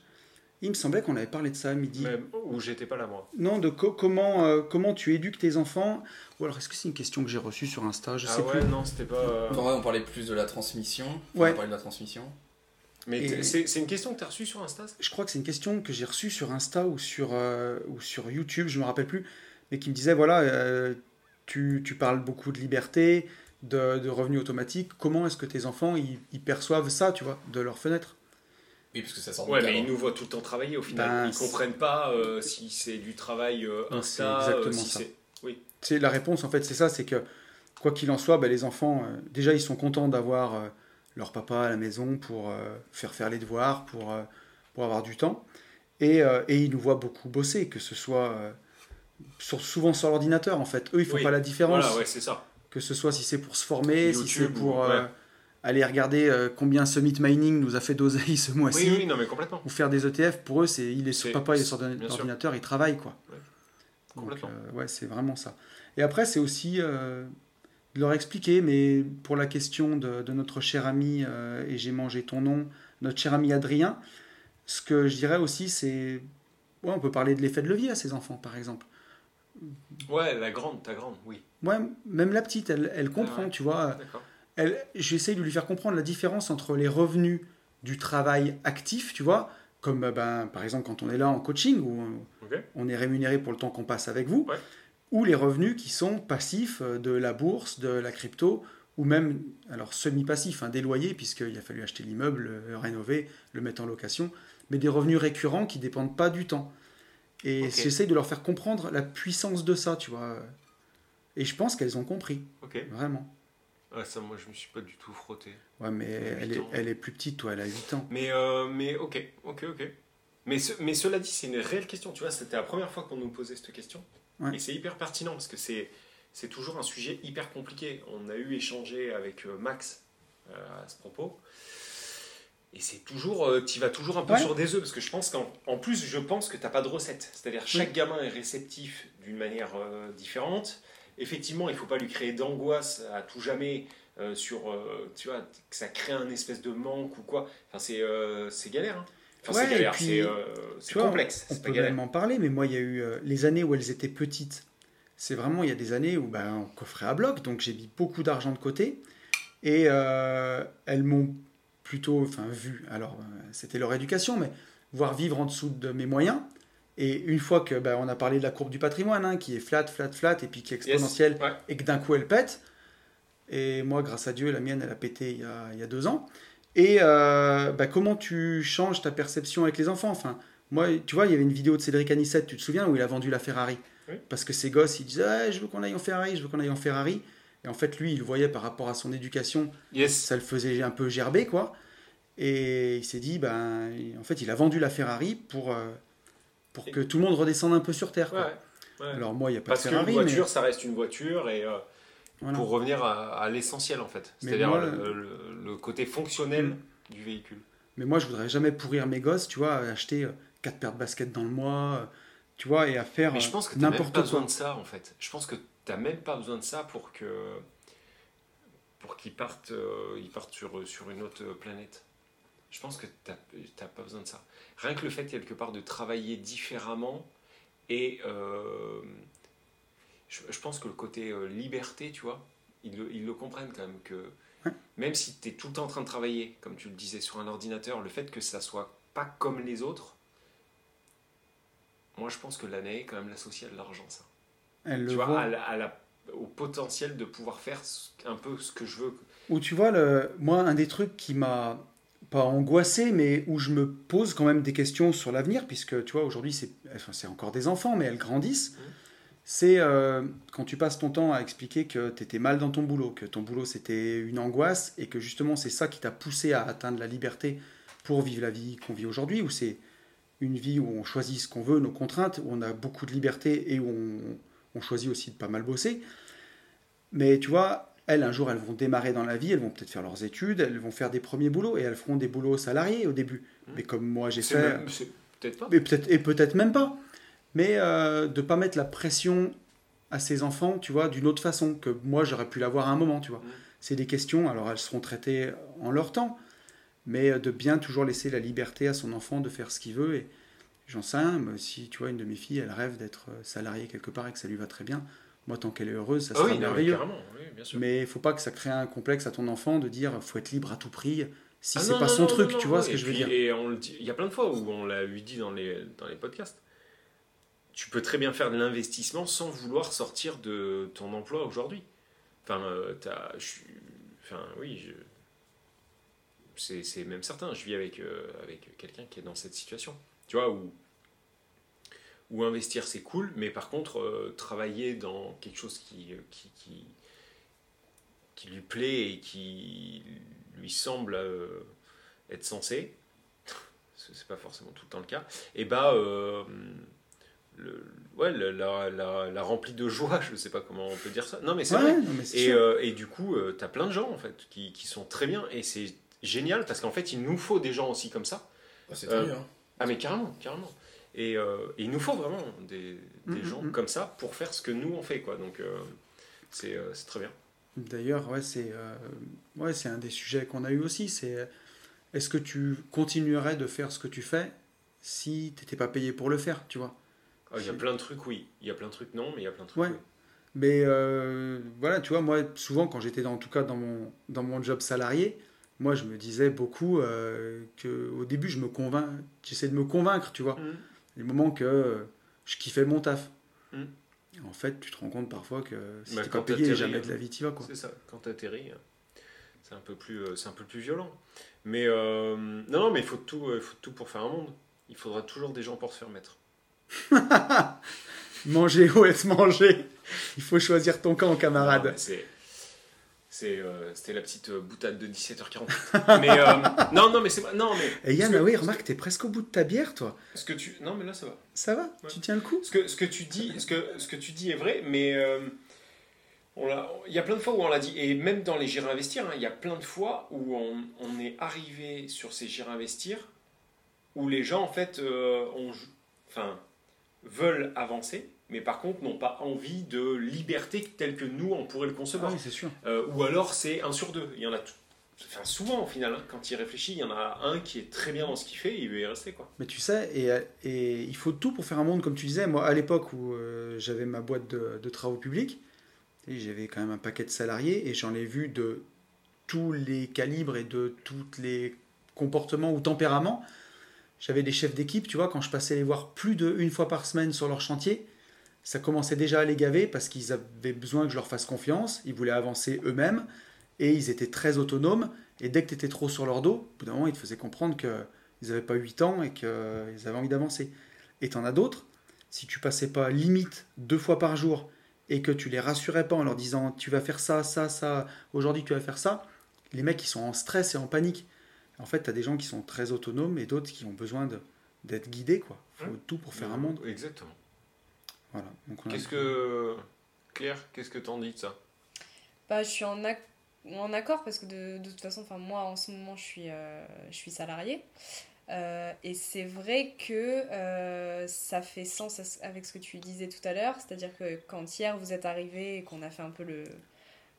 Il me semblait qu'on avait parlé de ça à midi.
Où j'étais pas là, moi.
Non, de co- comment, euh, comment tu éduques tes enfants? Ou alors, est-ce que c'est une question que j'ai reçue sur Insta? Je
ah
sais
ouais,
plus.
non, c'était pas. euh,
En vrai, on parlait plus de la transmission.
Ouais.
On a parlé de la transmission.
Mais c'est une question que tu as reçue sur Insta
Je crois que c'est une question que j'ai reçue sur Insta ou sur, euh, ou sur YouTube, je me rappelle plus, mais qui me disait voilà, euh, tu, tu parles beaucoup de liberté, de, de revenus automatiques. Comment est-ce que tes enfants ils, ils perçoivent ça, tu vois, de leur fenêtre?
Oui, parce que ça sort
Ouais, mais
cadre.
ils nous voient tout le temps travailler au final.
Ben,
ils comprennent pas euh, si c'est du travail euh, Insta,
c'est
euh,
exactement
si
ça.
c'est.
C'est la réponse en fait, c'est ça, c'est que quoi qu'il en soit, ben, les enfants, euh, déjà ils sont contents d'avoir euh, leur papa à la maison pour euh, faire faire les devoirs, pour, euh, pour avoir du temps, et, euh, et ils nous voient beaucoup bosser, que ce soit euh, sur- souvent sur l'ordinateur en fait. Eux ils font
Oui.
pas la différence.
Voilà, ouais, c'est ça.
que ce soit si c'est pour se former, si c'est pour
ou-
euh,
ouais.
aller regarder euh, combien Summit Mining nous a fait d'oseille ce mois-ci,
Oui, oui, non, mais complètement.
ou faire des ETF, pour eux, c'est il est sur papa, il est sur l'ordinateur, il travaille quoi.
Ouais.
Donc,
Complètement.
euh, ouais, c'est vraiment ça. Et après, c'est aussi euh, de leur expliquer, mais pour la question de, de notre cher ami, et j'ai mangé ton nom, notre cher ami Adrien, ce que je dirais aussi, c'est. Ouais, on peut parler de l'effet de levier à ces enfants, par exemple.
Ouais, la grande, ta grande, oui.
Ouais, même la petite, elle, elle comprend,
ouais.
tu vois. J'essaye de lui faire comprendre la différence entre les revenus du travail actif, tu vois, comme euh, ben, par exemple quand on est là en coaching, où on- est rémunéré pour le temps qu'on passe avec vous,
Ouais.
ou les revenus qui sont passifs euh, de la bourse, de la crypto, ou même, alors semi-passifs, hein, des loyers, puisqu'il a fallu acheter l'immeuble, le rénover, le mettre en location, mais des revenus récurrents qui dépendent pas du temps. Et j'essaye de leur faire comprendre la puissance de ça, tu vois. Et je pense qu'elles ont compris, vraiment.
Ouais, ça, moi, je me suis pas du tout frotté.
Ouais, mais elle est, elle est plus petite, toi, elle a 8 ans.
Mais, euh, mais ok, ok, ok. Mais, ce- mais cela dit, c'est une réelle question. Tu vois, c'était la première fois qu'on nous posait cette question.
Ouais.
Et c'est hyper pertinent parce que c'est, c'est toujours un sujet hyper compliqué. On a eu échangé avec euh, Max euh, à ce propos. Et c'est toujours, tu vas toujours un peu
Ouais.
sur des œufs parce que je pense qu'en en plus, je pense que t'as pas de recette. C'est-à-dire chaque gamin est réceptif d'une manière euh, différente. Effectivement, il faut pas lui créer d'angoisse à tout jamais euh, sur, euh, tu vois, que ça crée un espèce de manque ou quoi. Enfin, c'est, euh, c'est galère. hein. Enfin,
Ouais,
c'est galère, c'est, euh,
tu
complexe.
On peut
galère.
même en parler, mais moi, il y a eu euh, les années où elles étaient petites. C'est vraiment, il y a des années où ben, on coffrait à bloc, donc j'ai mis beaucoup d'argent de côté. Et euh, elles m'ont plutôt enfin, vu. Alors, euh, c'était leur éducation, mais voir vivre en dessous de mes moyens. Et une fois que ben, on a parlé de la courbe du patrimoine, hein, qui est flat, flat, flat, et puis qui est
Yes.
exponentielle,
Ouais.
et que d'un coup elle pète. Et moi, grâce à Dieu, la mienne, elle a pété il y a, il y a deux ans. Et euh, bah, comment tu changes ta perception avec les enfants? Enfin, moi, tu vois, il y avait une vidéo de Cédric Anissette, tu te souviens, où il a vendu la Ferrari.
Oui.
Parce que ses gosses, ils disaient Ah, Je veux qu'on aille en Ferrari, je veux qu'on aille en Ferrari. Et en fait, lui, il voyait par rapport à son éducation,
Yes.
ça le faisait un peu gerber, quoi. Et il s'est dit Ben, en fait, il a vendu la Ferrari pour, euh, pour que tout le monde redescende un peu sur Terre. Quoi.
ouais.
Alors, moi, il n'y a pas
Parce
de
qu'une
Ferrari,
voiture,
mais.
ça reste une voiture et euh,
voilà.
pour revenir à, à l'essentiel en fait, c'est-à-dire le, le- le côté fonctionnel
Mm.
du véhicule.
Mais moi, je voudrais jamais pourrir mes gosses, tu vois, à acheter 4 paires de baskets dans le mois, euh, tu vois, et à faire
Mais je
euh,
pense que tu n'as même
n'importe
pas besoin
quoi.
de ça en fait. Je pense que tu n'as même pas besoin de ça pour que pour qu'ils partent, euh, ils partent sur, sur une autre planète. Je pense que tu n'as pas besoin de ça. Rien que le fait quelque part de travailler différemment et euh, je, je pense que le côté euh, liberté, tu vois, ils le, ils le comprennent quand même que même si tu es tout le temps en train de travailler, comme tu le disais, sur un ordinateur, le fait que ça soit pas comme les autres, moi je pense que l'année est quand même l'associée à de l'argent, ça.
Elle
Tu
le
vois,
voit.
à la- à la- au potentiel de pouvoir faire un peu ce que je veux.
Ou tu vois, le, moi, un des trucs qui m'a pas angoissé, mais où je me pose quand même des questions sur l'avenir, puisque tu vois, aujourd'hui, c'est enfin, encore des enfants, mais elles grandissent.
Mhm.
C'est euh, quand tu passes ton temps à expliquer que tu étais mal dans ton boulot, que ton boulot c'était une angoisse, et que justement c'est ça qui t'a poussé à atteindre la liberté pour vivre la vie qu'on vit aujourd'hui, où c'est une vie où on choisit ce qu'on veut, nos contraintes, où on a beaucoup de liberté et où on, on choisit aussi de pas mal bosser. Mais tu vois, elles, un jour, elles vont démarrer dans la vie, elles vont peut-être faire leurs études, elles vont faire des premiers boulots et elles feront des boulots salariés au début.
Mhm.
Mais comme moi j'ai fait,
même- peut-être pas.
et peut-être même pas. Mais euh, de pas mettre la pression à ses enfants, tu vois, d'une autre façon que moi j'aurais pu l'avoir à un moment, tu vois.
Mhm.
C'est des questions, alors elles seront traitées en leur temps, mais euh, de bien toujours laisser la liberté à son enfant de faire ce qu'il veut. Et j'en sais rien, mais si tu vois, une de mes filles, elle rêve d'être euh, salariée quelque part et que ça lui va très bien, moi tant qu'elle est heureuse, ça
Ah
sera
oui,
merveilleux.
carrément, oui, bien sûr.
Mais il faut pas que ça crée un complexe à ton enfant de dire faut être libre à tout prix si
Ah
c'est pas
non,
son
non,
truc,
non,
tu vois ce que
et
je veux
puis-
dire.
Et il y a plein de fois où on l'a eu dit dans les, dans les podcasts. Tu peux très bien faire de l'investissement sans vouloir sortir de ton emploi aujourd'hui. Enfin, euh, je suis- enfin, oui, c'est c'est même certain. Je vis avec, euh, avec quelqu'un qui est dans cette situation. Tu vois, où, où investir c'est cool, mais par contre, euh, travailler dans quelque chose qui, qui, qui, qui lui plaît et qui lui semble euh, être censé, ce c'est pas forcément tout le temps le cas, et bah, euh, le, ouais, la, la, la, la remplie de joie, je sais pas comment on peut dire ça. Non, mais c'est
Ouais,
vrai.
mais
Et, euh, et du coup, tu as plein de gens en fait qui, qui sont très bien et c'est génial parce qu'en fait, il nous faut des gens aussi comme ça.
Bah, c'est
Euh,
très bien.
Ah, mais carrément, carrément. Et, euh, et il nous faut vraiment des, des
Mhm,
gens
mhm.
comme ça pour faire ce que nous on fait quoi. Donc, euh, c'est euh, c'est très bien.
D'ailleurs, ouais, c'est euh, ouais, c'est un des sujets qu'on a eu aussi. C'est est-ce que tu continuerais de faire ce que tu fais si tu n'étais pas payé pour le faire, tu vois?
Ah, Il y a plein de trucs, oui. Il y a plein de trucs, non, mais il y a plein de trucs.
Ouais.
oui.
Mais euh, voilà, tu vois, moi, souvent, quand j'étais dans, en tout cas dans mon, dans mon job salarié, moi, je me disais beaucoup euh, que au début, je me convainc, j'essaie de me convaincre, tu vois? Les moments que euh, je kiffais mon taf.
Mhm.
En fait, tu te rends compte parfois que si
Bah,
t'es pas payé, jamais
euh,
de la vie t'y vas, quoi.
C'est ça, quand t'atterris, euh, c'est un, peu plus, euh, c'est un peu plus violent. Mais euh, non, non, mais il faut, tout, euh, il faut tout pour faire un monde. Il faudra toujours des gens pour se faire mettre.
Manger ou être mangé, il faut choisir ton camp, camarade.
C'est, euh, c'était la petite euh, boutade de 17h40. mais euh, non, non, mais c'est pas- non, mais
Et Yann,
que-
ah oui, remarque, t'es presque au bout de ta bière, toi.
ce que tu, non, mais là ça va.
Ça va?
Ouais.
Tu tiens le coup?
Ce que, ce que tu dis, ce que, ce que tu dis est vrai, mais euh, on l'a- il y a plein de fois où on l'a dit, et même dans les J'irai investir, hein, il y a plein de fois où on, on est arrivé sur ces J'irai investir, où les gens en fait ont, enfin, veulent avancer, mais par contre n'ont pas envie de liberté telle que nous on pourrait le
Ah
concevoir.
oui, c'est sûr.
Euh, ou alors c'est un sur deux. Il y en a enfin, souvent au final, hein, quand il réfléchit, il y en a un qui est très bien dans ce qu'il fait, et il veut y rester quoi.
Mais tu sais, et, et il faut tout pour faire un monde, comme tu disais. Moi, à l'époque où euh, j'avais ma boîte de, de travaux publics, j'avais quand même un paquet de salariés, et j'en ai vu de tous les calibres et de tous les comportements ou tempéraments. J'avais des chefs d'équipe, tu vois, quand je passais les voir plus d'une fois par semaine sur leur chantier, ça commençait déjà à les gaver parce qu'ils avaient besoin que je leur fasse confiance, ils voulaient avancer eux-mêmes, et ils étaient très autonomes, et dès que tu étais trop sur leur dos, au bout d'un moment, ils te faisaient comprendre que ils n'avaient pas 8 ans et qu'ils avaient envie d'avancer. Et t'en as d'autres, si tu passais pas limite deux fois par jour et que tu les rassurais pas en leur disant tu vas faire ça, ça, ça, aujourd'hui tu vas faire ça, les mecs ils sont en stress et en panique. En fait, tu as des gens qui sont très autonomes et d'autres qui ont besoin d'être guidés. quoi. faut tout pour faire un monde.
Exactement.
Voilà. Donc, on a-
Qu'est-ce que. Claire, qu'est-ce que t'en dis de ça?
Bah, je suis en, ac- en accord parce que de, de toute façon, enfin, moi en ce moment, je suis, euh, je suis salariée. Euh, et c'est vrai que euh, ça fait sens avec ce que tu disais tout à l'heure. C'est-à-dire que quand hier vous êtes arrivé et qu'on a fait un peu le,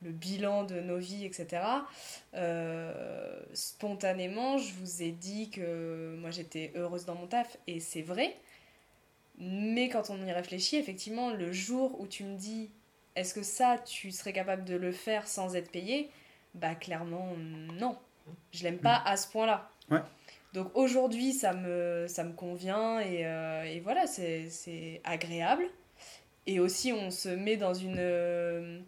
le bilan de nos vies, etc., euh, spontanément, je vous ai dit que moi j'étais heureuse dans mon taf. Et c'est vrai. Mais quand on y réfléchit, effectivement, le jour où tu me dis est-ce que ça, tu serais capable de le faire sans être payé? Bah clairement, non. Je l'aime pas à ce point-là.
Ouais.
Donc aujourd'hui, ça me, ça me convient et, euh, et voilà, c'est c'est agréable. Et aussi, on se met dans une, euh,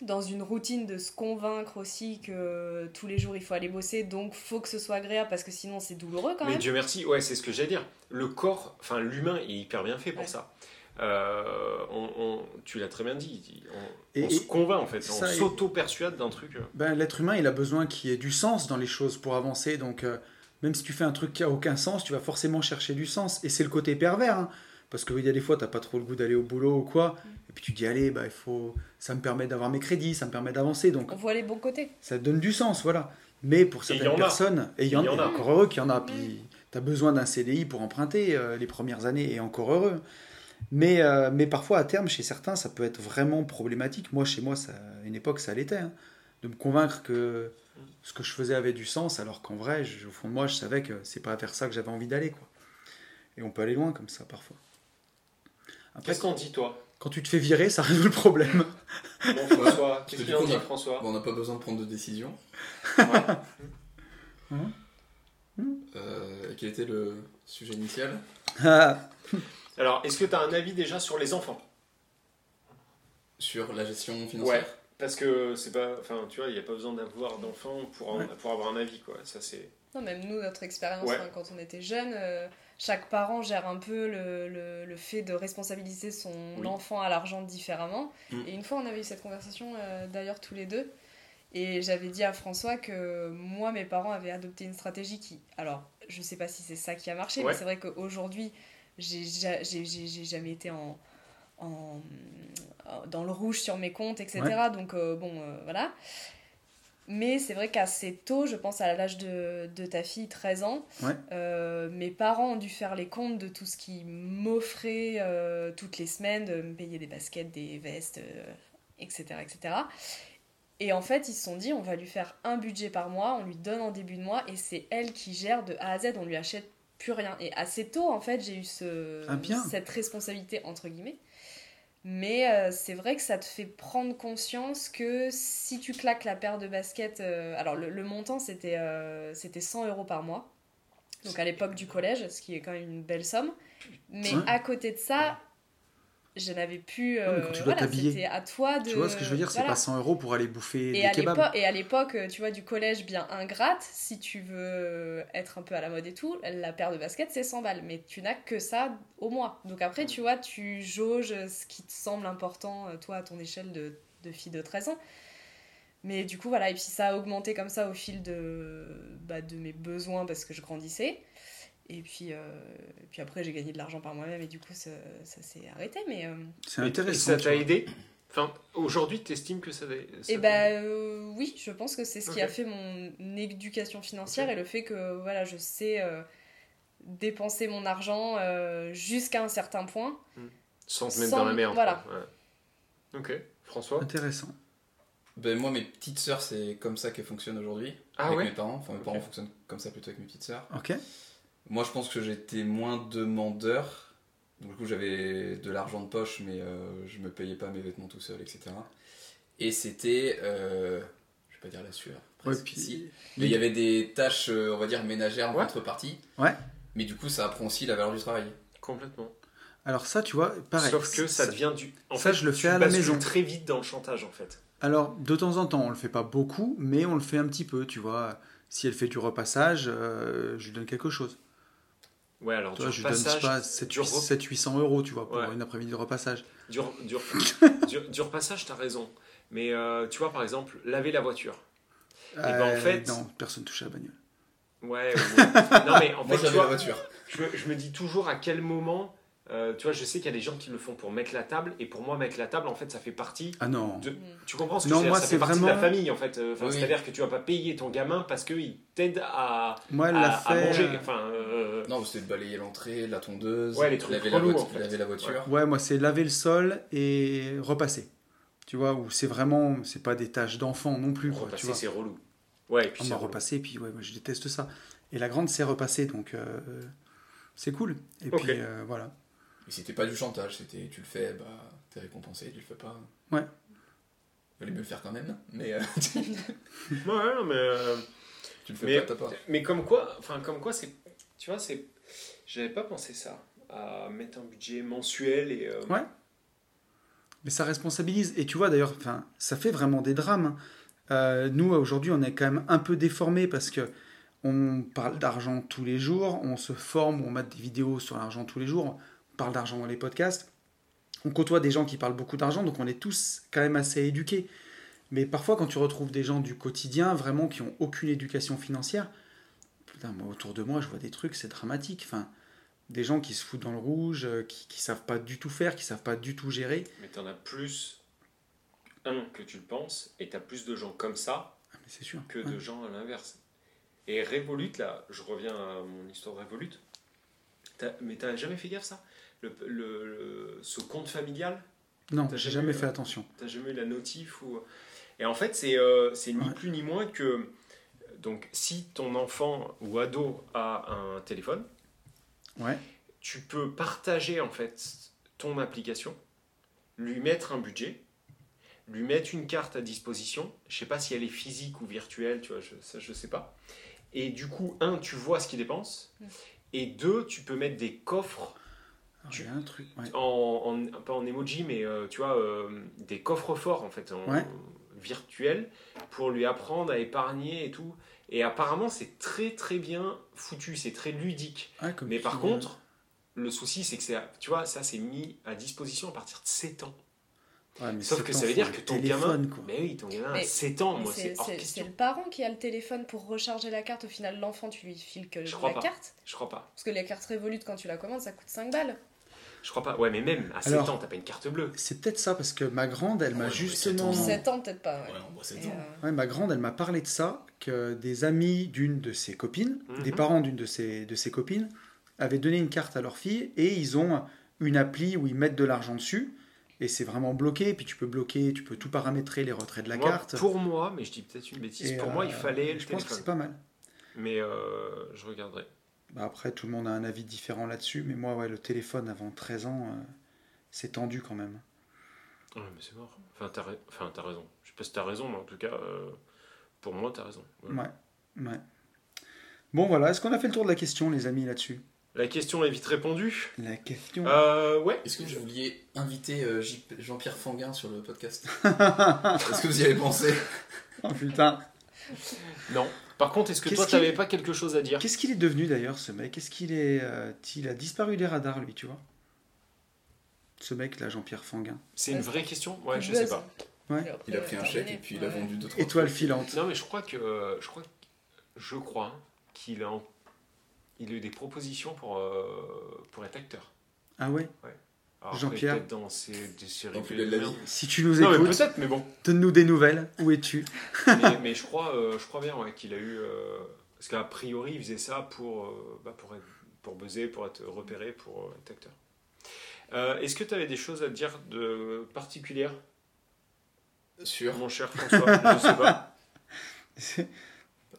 dans une routine de se convaincre aussi que tous les jours il faut aller bosser, donc faut que ce soit agréable parce que sinon c'est douloureux quand
Mais
même.
Dieu merci, ouais, c'est ce que j'allais dire. Le corps, enfin l'humain est hyper bien fait pour
Ouais.
ça. Euh, on, on- tu l'as très bien dit, on,
Et-
on se convainc en fait, on s'auto-persuade d'un truc. euh.
Ben, L'être humain, il a besoin qu'il y ait du sens dans les choses pour avancer. Donc, euh, même si tu fais un truc qui a aucun sens, tu vas forcément chercher du sens. Et c'est le côté pervers. hein. Parce qu'il y a des fois, tu n'as pas trop le goût d'aller au boulot ou quoi. Et puis tu dis, allez, bah, il faut... ça me permet d'avoir mes crédits, ça me permet d'avancer. Donc,
On voit les bons côtés.
ça donne du sens, voilà. Mais pour certaines personnes, et il y en,
a.
encore heureux qu'il y en a. Puis tu as besoin d'un CDI pour emprunter euh, les premières années, et encore heureux. Mais, euh, mais parfois, à terme, chez certains, ça peut être vraiment problématique. Moi, chez moi, ça, à une époque, ça l'était. hein. de me convaincre que ce que je faisais avait du sens, alors qu'en vrai, je- au fond de moi, je savais que c'est pas vers ça que j'avais envie d'aller. quoi. Et on peut aller loin comme ça, parfois.
Qu'est-ce qu'on dit toi?
Quand tu te fais virer, ça résout le problème.
Bon François, qu'est-ce qu'il en dit François
Bon, on n'a pas besoin de prendre de décision.
Ouais.
Euh, quel était le sujet initial
Ah,
Alors, est-ce que tu as un avis déjà sur les enfants?
Sur la gestion financière
Ouais. Parce que c'est pas. Enfin, tu vois, il n'y a pas besoin d'avoir d'enfants pour,
Ouais.
pour avoir un avis, quoi. Ça, c'est.
Non, même nous, notre expérience
Ouais.
hein, quand on était jeune, euh, chaque parent gère un peu le, le, le fait de responsabiliser son
Oui.
enfant à l'argent différemment.
Mm.
Et une fois, on avait eu cette conversation euh, d'ailleurs tous les deux. Et j'avais dit à François que moi, mes parents avaient adopté une stratégie qui. Alors, je sais pas si c'est ça qui a marché,
Ouais.
mais c'est vrai qu'aujourd'hui, j'ai ja- j'ai- j'ai- j'ai jamais été en, en- en- dans le rouge sur mes comptes, etc. Donc, euh, bon, euh, voilà. Mais c'est vrai qu'assez tôt, je pense à l'âge de, de ta fille, 13 ans,
Ouais.
euh, mes parents ont dû faire les comptes de tout ce qu'ils m'offraient euh, toutes les semaines, de me payer des baskets, des vestes, euh, etc., etc. Et en fait, ils se sont dit, on va lui faire un budget par mois, on lui donne en début de mois, et c'est elle qui gère de A à Z, on lui achète plus rien. Et assez tôt, en fait, j'ai eu ce,
Ah,
cette responsabilité, entre guillemets. Mais euh, c'est vrai que ça te fait prendre conscience que si tu claques la paire de baskets, euh, alors le, le montant c'était euh, c'était 100 euros par mois, donc à l'époque du collège, ce qui est quand même une belle somme. Mais à côté de ça, je n'avais plus.
Ouais, mais quand
euh,
tu dois
voilà,
t'habiller.
c'était à toi de.
Tu vois ce que je veux dire C'est
voilà.
pas 100 euros pour aller bouffer
Et
des
à
kebabs.
l'époque, et à l'époque, euh, tu vois, du collège bien ingrate, si tu veux être un peu à la mode et tout, la paire de baskets, c'est 100 balles. Mais tu n'as que ça au mois. Donc après, tu vois, tu jauges ce qui te semble important, euh, toi, à ton échelle de, de fille de 13 ans. Mais du coup, voilà, et puis ça a augmenté comme ça au fil de, bah, de mes besoins parce que je grandissais. Et puis, euh, et puis après, j'ai gagné de l'argent par moi-même et du coup, ça, ça s'est arrêté. Mais, euh,
C'est
et
intéressant.
ça t'a aidé Enfin, aujourd'hui, tu estimes que ça, ça
Et
t'a-
bah euh, oui, je pense que c'est ce qui a fait mon éducation financière et le fait que voilà, je sais euh, dépenser mon argent euh, jusqu'à un certain point.
Sans te mettre
sans-
dans la merde.
voilà.
Ouais. Ok. François
Intéressant.
Ben moi, mes petites sœurs, c'est comme ça qu'elles fonctionnent aujourd'hui.
Ah
avec
ouais
mes parents. Enfin, mes
Ok.
parents fonctionnent comme ça plutôt avec mes petites sœurs.
Ok.
Moi, je pense que j'étais moins demandeur. Donc, du coup, j'avais de l'argent de poche, mais euh, je me payais pas mes vêtements tout seul, etc. Et c'était, euh, je vais pas dire la sueur,
Ouais,
presque,
puis-
si. Mais il y avait des tâches, euh, on va dire, ménagères en
Ouais.
contrepartie.
Ouais.
Mais du coup, ça apprend aussi la valeur du travail.
Complètement.
Alors ça, tu vois, pareil.
Sauf que ça devient du. En
ça,
fait,
je le fais à la maison.
très vite dans le chantage, en fait.
Alors, de temps en temps, on le fait pas beaucoup, mais on le fait un petit peu, tu vois. Si elle fait du repassage, euh, je lui donne quelque chose.
Ouais, alors
Tu vois,
du
je donne pas 7,
du re-
800 euros, tu vois, pour
Ouais.
une après-midi de repassage.
Du, du, du, du repassage, t'as raison. Mais euh, tu vois, par exemple, laver la voiture. ben, en fait-
Non, personne touche à la bagnole.
Ouais, ouais. non, mais en
Moi,
fait, tu
j'avais
vois,
la voiture.
je, me- je me dis toujours à quel moment. Euh, tu vois, je sais qu'il y a des gens qui le font pour mettre la table, et pour moi, mettre la table, en fait, ça fait partie.
Ah non.
De-
Mm.
Tu comprends ce que
Non,
je veux dire?
moi,
Ça
c'est
fait partie de la
vraiment-
famille, en fait. Euh, enfin,
Oui, oui.
C'est-à-dire que tu vas pas payer ton gamin parce qu'il t'aide à,
Moi, elle
à,
fait.
manger.
euh,
Enfin, euh,
Non, c'était de balayer l'entrée, la tondeuse,
Ouais, les trucs
laver, la
relous,
voiture,
en fait.
laver la voiture.
Ouais, moi, c'est laver le sol et repasser. Tu vois, où c'est vraiment. C'est pas des tâches d'enfant non plus, quoi, tu
repasser, c'est relou. Ouais, et puis
On
c'est
m'a
relou.
repassé, puis ouais, moi, je déteste ça. Et la grande, c'est repasser, donc euh, c'est cool. Et puis euh, voilà.
Et c'était pas du chantage, c'était tu le fais, bah t'es récompensé, tu le fais pas.
Ouais.
Valait mieux le faire quand même, mais euh,
Ouais, non, mais. euh,
tu le fais
Mais-
pas, t'as pas.
Mais comme quoi, enfin comme quoi c'est, tu vois, c'est, j'avais pas pensé ça, à mettre un budget mensuel et. euh,
Ouais. Mais ça responsabilise. Et tu vois d'ailleurs, enfin, ça fait vraiment des drames. hein. Euh, nous, aujourd'hui, on est quand même un peu déformés parce que on parle d'argent tous les jours, on se forme, on met des vidéos sur l'argent tous les jours, parle d'argent dans les podcasts. On côtoie des gens qui parlent beaucoup d'argent, donc on est tous quand même assez éduqués. Mais parfois, quand tu retrouves des gens du quotidien, vraiment qui ont aucune éducation financière, putain, moi, autour de moi, je vois des trucs, c'est dramatique. Enfin, des gens qui se foutent dans le rouge, euh, qui, qui savent pas du tout faire, qui savent pas du tout gérer.
Mais t'en as plus un que tu le penses, et t'as plus de gens comme ça
Ah, mais c'est sûr.
que
Ouais.
de gens à l'inverse. Et Revolut, là, je reviens à mon histoire de Revolut. Mais t'as jamais fait gaffe ça? Le, Ce compte familial,
Non, j'ai
jamais
jamais fait attention.
T'as jamais eu la notif ou... Et en fait, c'est euh, c'est ni
Ouais.
plus ni moins que... Donc, si ton enfant ou ado a un téléphone,
Ouais.
tu peux partager en fait ton application, lui mettre un budget, lui mettre une carte à disposition. Je sais pas si elle est physique ou virtuelle, tu vois, je, ça je sais pas. Et du coup, un, tu vois ce qu'il dépense,
Mm.
et deux, tu peux mettre des coffres Tu-
Il y a un truc. ouais.
en, en- pas en emoji, mais euh, tu vois, euh, des coffres forts en fait, en,
Ouais.
virtuels, pour lui apprendre à épargner et tout. Et apparemment, c'est très très bien foutu, c'est très ludique.
Ouais, comme
Mais par contre, le souci, c'est que c'est, tu vois, ça c'est mis à disposition à partir de 7 ans.
ouais, mais
Sauf que ça veut dire que ton
téléphone,
gamin.
quoi.
Mais oui, ton gamin a
Mais-
7 ans, moi
c'est-
c'est
le parent qui a le téléphone pour recharger la carte. Au final, l'enfant, tu lui files que
Je crois
la
pas.
carte.
Je crois pas.
Parce que les cartes Revolut, quand tu la commandes, ça coûte 5 balles.
Je crois pas. Ouais, mais même à 7
Alors-
ans, t'as pas une carte bleue.
C'est peut-être ça parce que ma grande, elle
Ouais,
m'a
ouais,
justement.
c'est
7 ans, peut-être pas. ouais.
Ouais, on boit 7
Et,
ans.
euh,
Ouais, ma grande, elle m'a parlé de ça, que des amis d'une de ses copines,
Mhm.
des parents d'une de ses, de ses copines, avaient donné une carte à leur fille et ils ont une appli où ils mettent de l'argent dessus et c'est vraiment bloqué. Puis tu peux bloquer, tu peux tout paramétrer, les retraits de la
Moi,
carte.
Pour moi, mais je dis peut-être une bêtise,
Et,
pour moi, il
euh,
fallait le
Je pense que c'est pas mal.
Mais euh, je regarderai.
Bah, après, tout le monde a un avis différent là-dessus, mais moi, ouais, le téléphone avant 13 ans, euh, c'est tendu quand même.
Ouais, mais c'est mort. Enfin, t'as, ra- enfin, t'as raison. Je sais pas si t'as raison, mais en tout cas, euh, pour moi, t'as raison. Voilà.
Ouais, ouais. Bon, voilà, est-ce qu'on a fait le tour de la question, les amis, là-dessus?
La question est vite répondue.
La question.
Euh, ouais.
Est-ce que vous vouliez inviter euh, Jean-Pierre Fanguin sur le podcast? Est-ce que vous y avez pensé?
Oh putain.
Non. Par contre, est-ce que
Qu'est-ce
toi,
qu'il-
t'avais pas quelque chose à dire
Qu'est-ce qu'il est devenu d'ailleurs, ce mec? Qu'est-ce qu'il est. euh, il a disparu des radars, lui, tu vois? Ce mec, là, Jean-Pierre Fanguin.
C'est une
Ouais.
vraie question? Ouais, je sais pas.
Ouais.
Il a pris un chèque et puis il a
Ouais.
vendu deux trois
Étoile
trucs.
filante.
Non, mais je crois que je crois que- je crois qu'il a en- il a eu des propositions pour euh, pour être acteur.
Ah ouais?
Après,
Jean-Pierre.
peut-être dans des séries de
la vie.
Si tu nous
Non, mais
écoutes,
peut-être, mais bon.
donne-nous des nouvelles. Où es-tu?
Mais, mais je crois, euh, je crois bien ouais, qu'il a eu. euh, parce qu'à priori, il faisait ça pour, euh, bah, pour, être, pour buzzer, pour être repéré, pour euh, être acteur. Euh, Est-ce que tu avais des choses à dire de particulières,
Sûr.
mon cher François Je sais pas.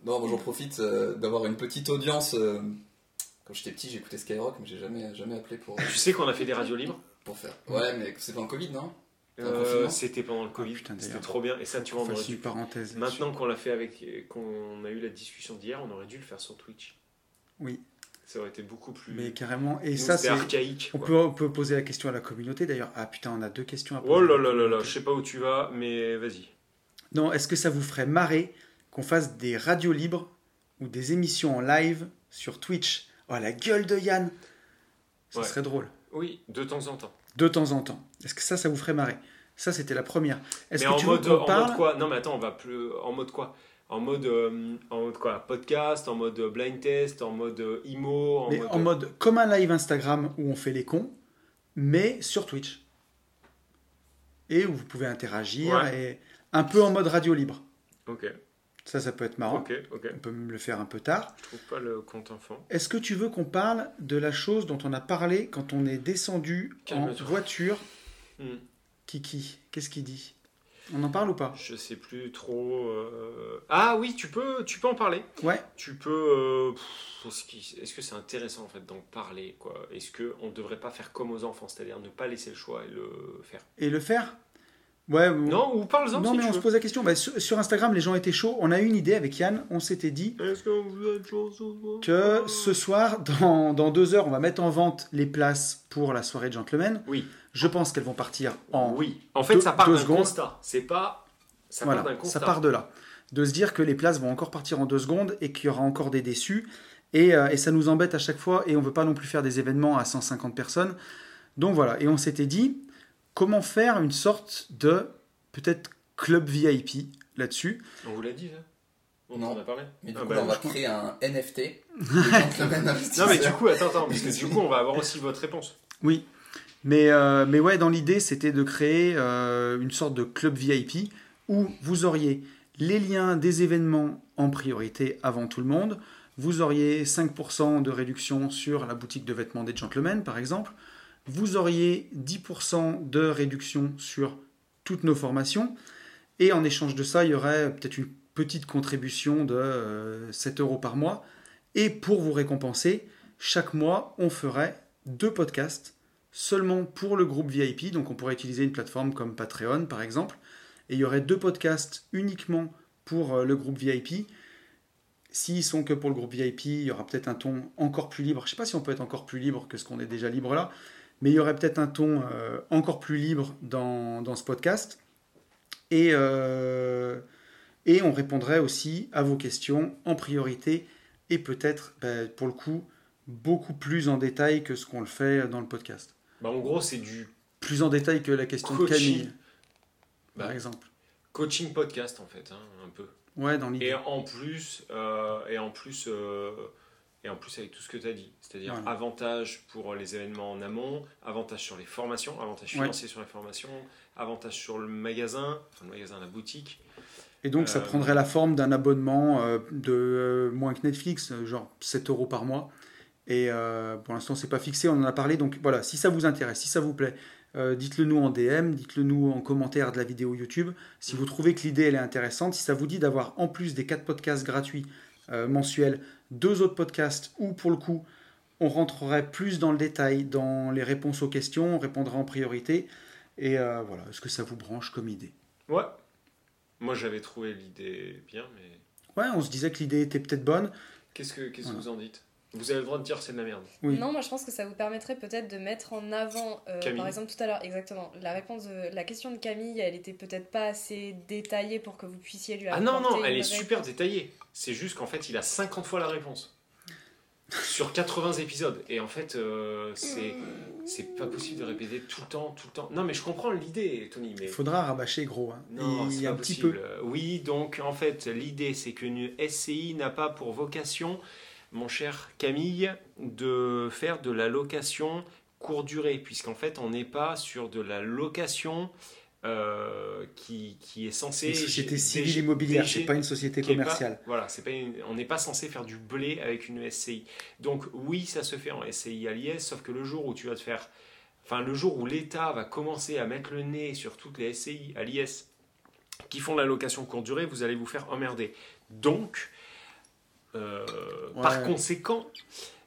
Non, moi j'en profite euh, d'avoir une petite audience. euh, Quand j'étais petit, j'écoutais Skyrock, mais j'ai jamais, jamais appelé pour,
Tu sais qu'on a fait des radios libres?
Pour faire. Ouais, mais c'est pendant le Covid, non?
Euh, C'était pendant le Covid.
putain,
C'était trop bien. Et ça, tu vois, on
une parenthèse.
Maintenant qu'on l'a fait avec. qu'on a eu la discussion d'hier, on aurait dû le faire sur Twitch.
Oui,
Ça aurait été beaucoup plus.
mais carrément. Et
Nous,
ça, c'est.
archaïque.
On peut, on peut poser la question à la communauté d'ailleurs. Ah putain, on a deux questions à poser.
Oh là là là là, je sais pas où tu vas, mais vas-y.
Non, est-ce que ça vous ferait marrer qu'on fasse des radios libres ou des émissions en live sur Twitch? Oh la gueule de Yann Ça
Ouais.
serait drôle.
Oui, de temps en temps.
De temps en temps. Est-ce que ça, ça vous ferait marrer? Ça, c'était la première. Est-ce que
en
tu
mode,
veux
en
parle?
mode quoi? Non, mais attends, on va plus. En mode quoi? En mode, euh, en mode quoi? Podcast, en mode blind test, en mode euh, IMO, en
Mais
mode.
en mode comme un live Instagram où on fait les cons, mais sur Twitch. Et où vous pouvez interagir
Ouais.
et un peu en mode radio libre.
Ok,
Ça, ça peut être marrant. On peut même le faire un peu tard.
Je trouve pas le compte enfant.
Est-ce que tu veux qu'on parle de la chose dont on a parlé quand on est descendu en voiture
Hmm.
Kiki, qu'est-ce qu'il dit? On en parle ou pas?
Je sais plus trop. euh, Ah oui, tu peux, tu peux en parler.
Ouais.
Tu peux. euh, est-ce que c'est intéressant en fait d'en parler quoi? Est-ce qu'on ne devrait pas faire comme aux enfants, c'est-à-dire ne pas laisser le choix et le faire?
Et le faire? Ouais. ou-
Non, ou parle-en
Non,
si
mais
tu
on se pose la question. Bah, sur, sur Instagram, les gens étaient chauds. On a eu une idée avec Yann. On s'était dit
que ce soir?
que ce soir, dans, dans deux heures, on va mettre en vente les places pour la soirée de gentlemen.
Oui.
Je pense qu'elles vont partir en.
Oui. En fait,
deux-
ça part d'un
secondes.
constat. C'est pas. Ça
voilà,
part d'un constat.
ça part de là. De se dire que les places vont encore partir en deux secondes et qu'il y aura encore des déçus. Et, euh, et ça nous embête à chaque fois. Et on veut pas non plus faire des événements à 150 personnes. Donc voilà. Et on s'était dit comment faire une sorte de peut-être club VIP là-dessus.
On vous l'a dit, là On
Non.
en a parlé
Mais du
Ah
coup,
bah,
là, on va créer un NFT.
Non, mais du coup, attends, attends, parce que du coup, on va avoir aussi votre réponse.
Oui. Mais, euh, mais ouais, dans l'idée, c'était de créer euh, une sorte de club VIP où vous auriez les liens des événements en priorité avant tout le monde. Vous auriez 5% de réduction sur la boutique de vêtements des gentlemen, par exemple. Vous auriez 10% de réduction sur toutes nos formations. Et en échange de ça, il y aurait peut-être une petite contribution de euh, 7 euros par mois. Et pour vous récompenser, chaque mois, on ferait deux podcasts seulement pour le groupe VIP. Donc on pourrait utiliser une plateforme comme Patreon par exemple. Et il y aurait deux podcasts uniquement pour euh, le groupe VIP. S'ils sont que pour le groupe VIP, il y aura peut-être un ton encore plus libre. Je ne sais pas si on peut être encore plus libre que ce qu'on est déjà libre là. Mais il y aurait peut-être un ton euh, encore plus libre dans, dans ce podcast. Et, euh, et on répondrait aussi à vos questions en priorité. Et peut-être, ben, pour le coup, beaucoup plus en détail que ce qu'on le fait dans le podcast
Bah, en gros, c'est du
plus en détail que la question de
Coaching.
Camille, par
Bah,
exemple.
coaching podcast, en fait, hein, un peu.
Ouais, dans
Et
l'idée.
en plus, euh, et en plus, et en plus avec tout ce que tu as dit, c'est-à-dire
Voilà.
avantage pour les événements en amont, avantage sur les formations, avantage
Ouais.
financier sur les formations, avantage sur le magasin, enfin le magasin, la boutique.
Et donc, ça
euh,
prendrait la forme d'un abonnement euh, de euh, moins que Netflix, genre 7 euros par mois. Et pour l'instant, c'est pas fixé, on en a parlé. Donc voilà, si ça vous intéresse, si ça vous plaît, euh, dites-le nous en DM, dites-le nous en commentaire de la vidéo YouTube. Si vous trouvez que l'idée elle est intéressante, si ça vous dit d'avoir en plus des 4 podcasts gratuits euh, mensuels, deux autres podcasts où pour le coup on rentrerait plus dans le détail, dans les réponses aux questions, on répondra en priorité. Et euh, voilà, est-ce que ça vous branche comme idée?
Ouais. Moi, j'avais trouvé l'idée bien, mais
Ouais, on se disait que l'idée était peut-être bonne.
qu'est-ce que, qu'est-ce que vous en dites? Vous avez le droit de dire c'est de la merde.
Oui.
Non, moi je pense que ça vous permettrait peut-être de mettre en avant, euh,
Camille.
par exemple tout à l'heure, exactement, la réponse de la question de Camille, elle était peut-être pas assez détaillée pour que vous puissiez lui
Ah non,
apporter
non, elle est super détaillée. C'est juste qu'en fait, il a 50 fois la réponse. Sur 80 épisodes. Et en fait, euh, c'est, c'est pas possible de répéter tout le temps, tout le temps. Non, mais je comprends l'idée, Tony, mais...
Il faudra rabâcher gros. hein.
Non,
il
c'est
y a
pas
un petit
possible.
peu.
Oui, donc en fait, l'idée c'est qu'une SCI n'a pas pour vocation, mon cher Camille, de faire de la location courte durée, puisqu'en fait, on n'est pas sur de la location euh, qui, qui est censée.
Une société civile immobilière, c'est pas une société
pas-
commerciale.
voilà, c'est pas une- on n'est pas censé faire du blé avec une SCI. Donc oui, ça se fait en SCI à l'IS, sauf que le jour où tu vas te faire, enfin le jour où l'État va commencer à mettre le nez sur toutes les SCI à l'IS qui font la location courte durée, vous allez vous faire emmerder. Donc, euh,
Ouais.
par conséquent,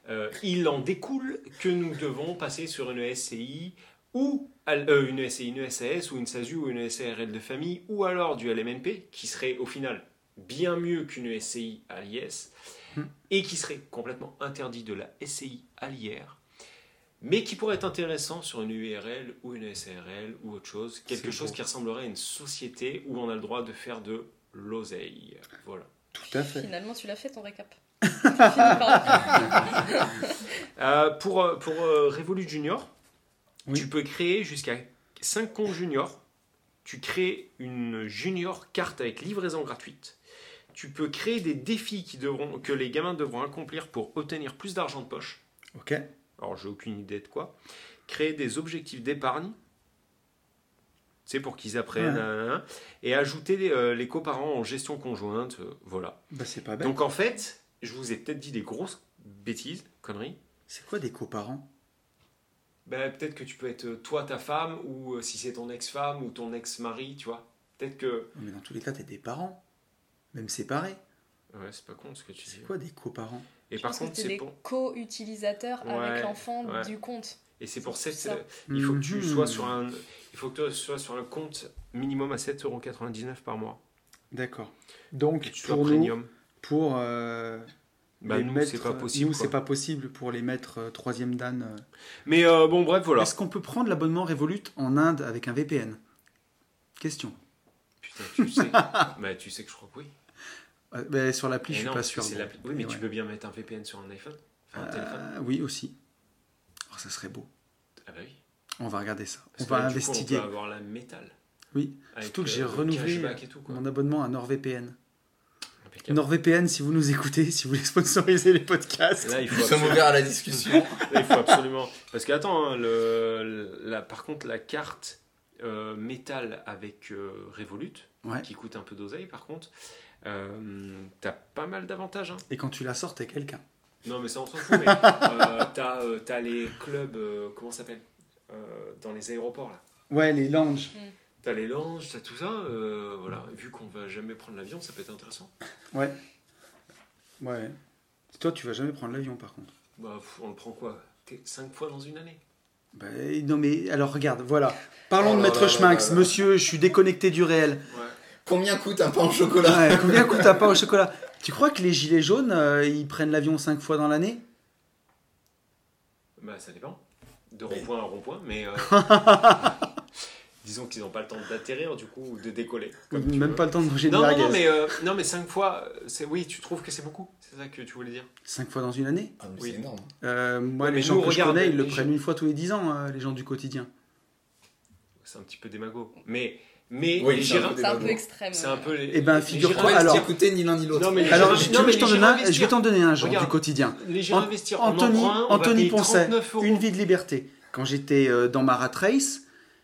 euh, il en découle que nous devons passer sur une SCI ou euh, une SCI, une SAS ou une SASU ou une SARL de famille ou alors du LMNP qui serait au final bien mieux qu'une SCI à l'IS
Hmm.
et qui serait complètement interdit de la SCI à l'IR mais qui pourrait être intéressant sur une URL ou une SARL ou autre chose, quelque chose
beau.
qui ressemblerait à une société où on a le droit de faire de l'oseille. Voilà.
Tout à fait.
Finalement, tu l'as fait ton récap.
Euh, pour euh, pour euh, Revolut Junior,
Oui.
tu peux créer jusqu'à 5 comptes junior. Tu crées une junior carte avec livraison gratuite. Tu peux créer des défis qui devront, que les gamins devront accomplir pour obtenir plus d'argent de poche.
Ok.
Alors, j'ai aucune idée de quoi. Créer des objectifs d'épargne. C'est pour qu'ils apprennent.
Ouais.
et ajouter euh, les coparents en gestion conjointe. euh, voilà.
Bah, c'est pas bête.
Donc, en fait, je vous ai peut-être dit des grosses bêtises, conneries.
C'est quoi des coparents?
Ben, peut-être que tu peux être euh, toi, ta femme, ou euh, si c'est ton ex-femme ou ton ex-mari, tu vois. Peut-être que.
Mais dans tous les cas, t'es des parents. Même séparés.
Ouais, c'est pas con ce que tu dis.
C'est quoi des coparents?
Et
Je
par contre,
c'est
c'est
des
pour.
co-utilisateurs
Ouais,
avec l'enfant
ouais.
du compte.
Et c'est pour
C'est
7.
ça.
Il faut que tu
Mhm.
sois sur un. Il faut que tu sois sur un compte minimum à 7,99€ par mois.
D'accord. Donc,
Que tu sois
pour nous,
premium.
pour euh,
Bah,
les
nous,
mettre,
c'est pas possible.
Nous, c'est pas possible pour les mettre euh, troisième dan. euh.
Mais euh, bon, bref, voilà.
Est-ce qu'on peut prendre l'abonnement Revolut en Inde avec un VPN Question.
Putain, tu sais. bah, tu sais que je crois que oui.
Euh, ben, sur l'appli, je suis
non,
pas sûr.
c'est
bon.
l'appli- Oui, mais tu
ouais.
peux bien mettre un VPN sur un iPhone. Enfin, un téléphone.
Euh, oui, aussi. Oh, ça serait beau.
Ah bah oui.
On va regarder ça.
Parce
on va
là, du coup,
investiguer.
on peut avoir la métal.
Oui.
Avec,
Surtout que
euh,
j'ai renouvelé
tout,
mon abonnement à NordVPN. NordVPN, si vous nous écoutez, si vous voulez sponsoriser les podcasts.
Là, il faut
Nous sommes
absolument-
ouverts à la discussion.
Là, il faut absolument. Parce que, attends, hein, le, la, par contre, la carte euh, métal avec euh, Revolut,
Ouais.
qui coûte un peu d'oseille, par contre, euh, t'as pas mal d'avantages. hein.
Et quand tu la sors, t'es quelqu'un.
Non, mais ça, on s'en fout. mais euh, t'as euh, t'as les clubs, euh, comment ça s'appelle? Dans les aéroports, là.
Ouais, les lounges.
T'as les lounges, t'as tout ça. euh, voilà, vu qu'on va jamais prendre l'avion, ça peut être intéressant.
Ouais. Ouais. Toi, tu vas jamais prendre l'avion, par contre.
Bah, on le prend quoi? 5 fois dans une année?
Bah, non, mais alors, regarde, voilà. Parlons
Oh
de
là
Maître
là là là.
Monsieur, je suis déconnecté du réel.
Ouais.
Combien coûte un pain au chocolat?
Ouais, combien coûte un pain au chocolat? Tu crois que les gilets jaunes, euh, ils prennent l'avion 5 fois dans l'année?
Bah, ça dépend. De rond-point à rond-point, mais. euh, disons qu'ils n'ont pas le temps d'atterrir, du coup, ou de décoller. comme
Même
veux.
pas le temps de manger de
Non, non, non, mais, euh, non, mais 5 fois, euh, c'est oui, tu trouves que c'est beaucoup C'est ça que tu voulais dire?
5 fois dans une année?
Ah,
Oui.
C'est énorme.
Euh, Moi,
Ouais,
les gens
nous,
que je connais, ils le prennent
gens-
une fois tous les 10 ans, euh, les gens du quotidien.
C'est un petit peu démago. Mais, mais
Oui,
les
c'est un
girafes,
peu
C'est un peu
démago.
extrême.
c'est un peu les.
Eh ben, figure-toi, alors-
écoutez ni l'un ni l'autre.
Non, mais les
Alors, je-
non,
tu veux
mais
que je t'en
les
donne
girafes
un Je vais t'en donner un, genre,
Regarde.
du quotidien.
Les girafes investir en
Anthony, Anthony Poncet,
39 euros.
Une vie de liberté. Quand j'étais euh, dans ma rat race,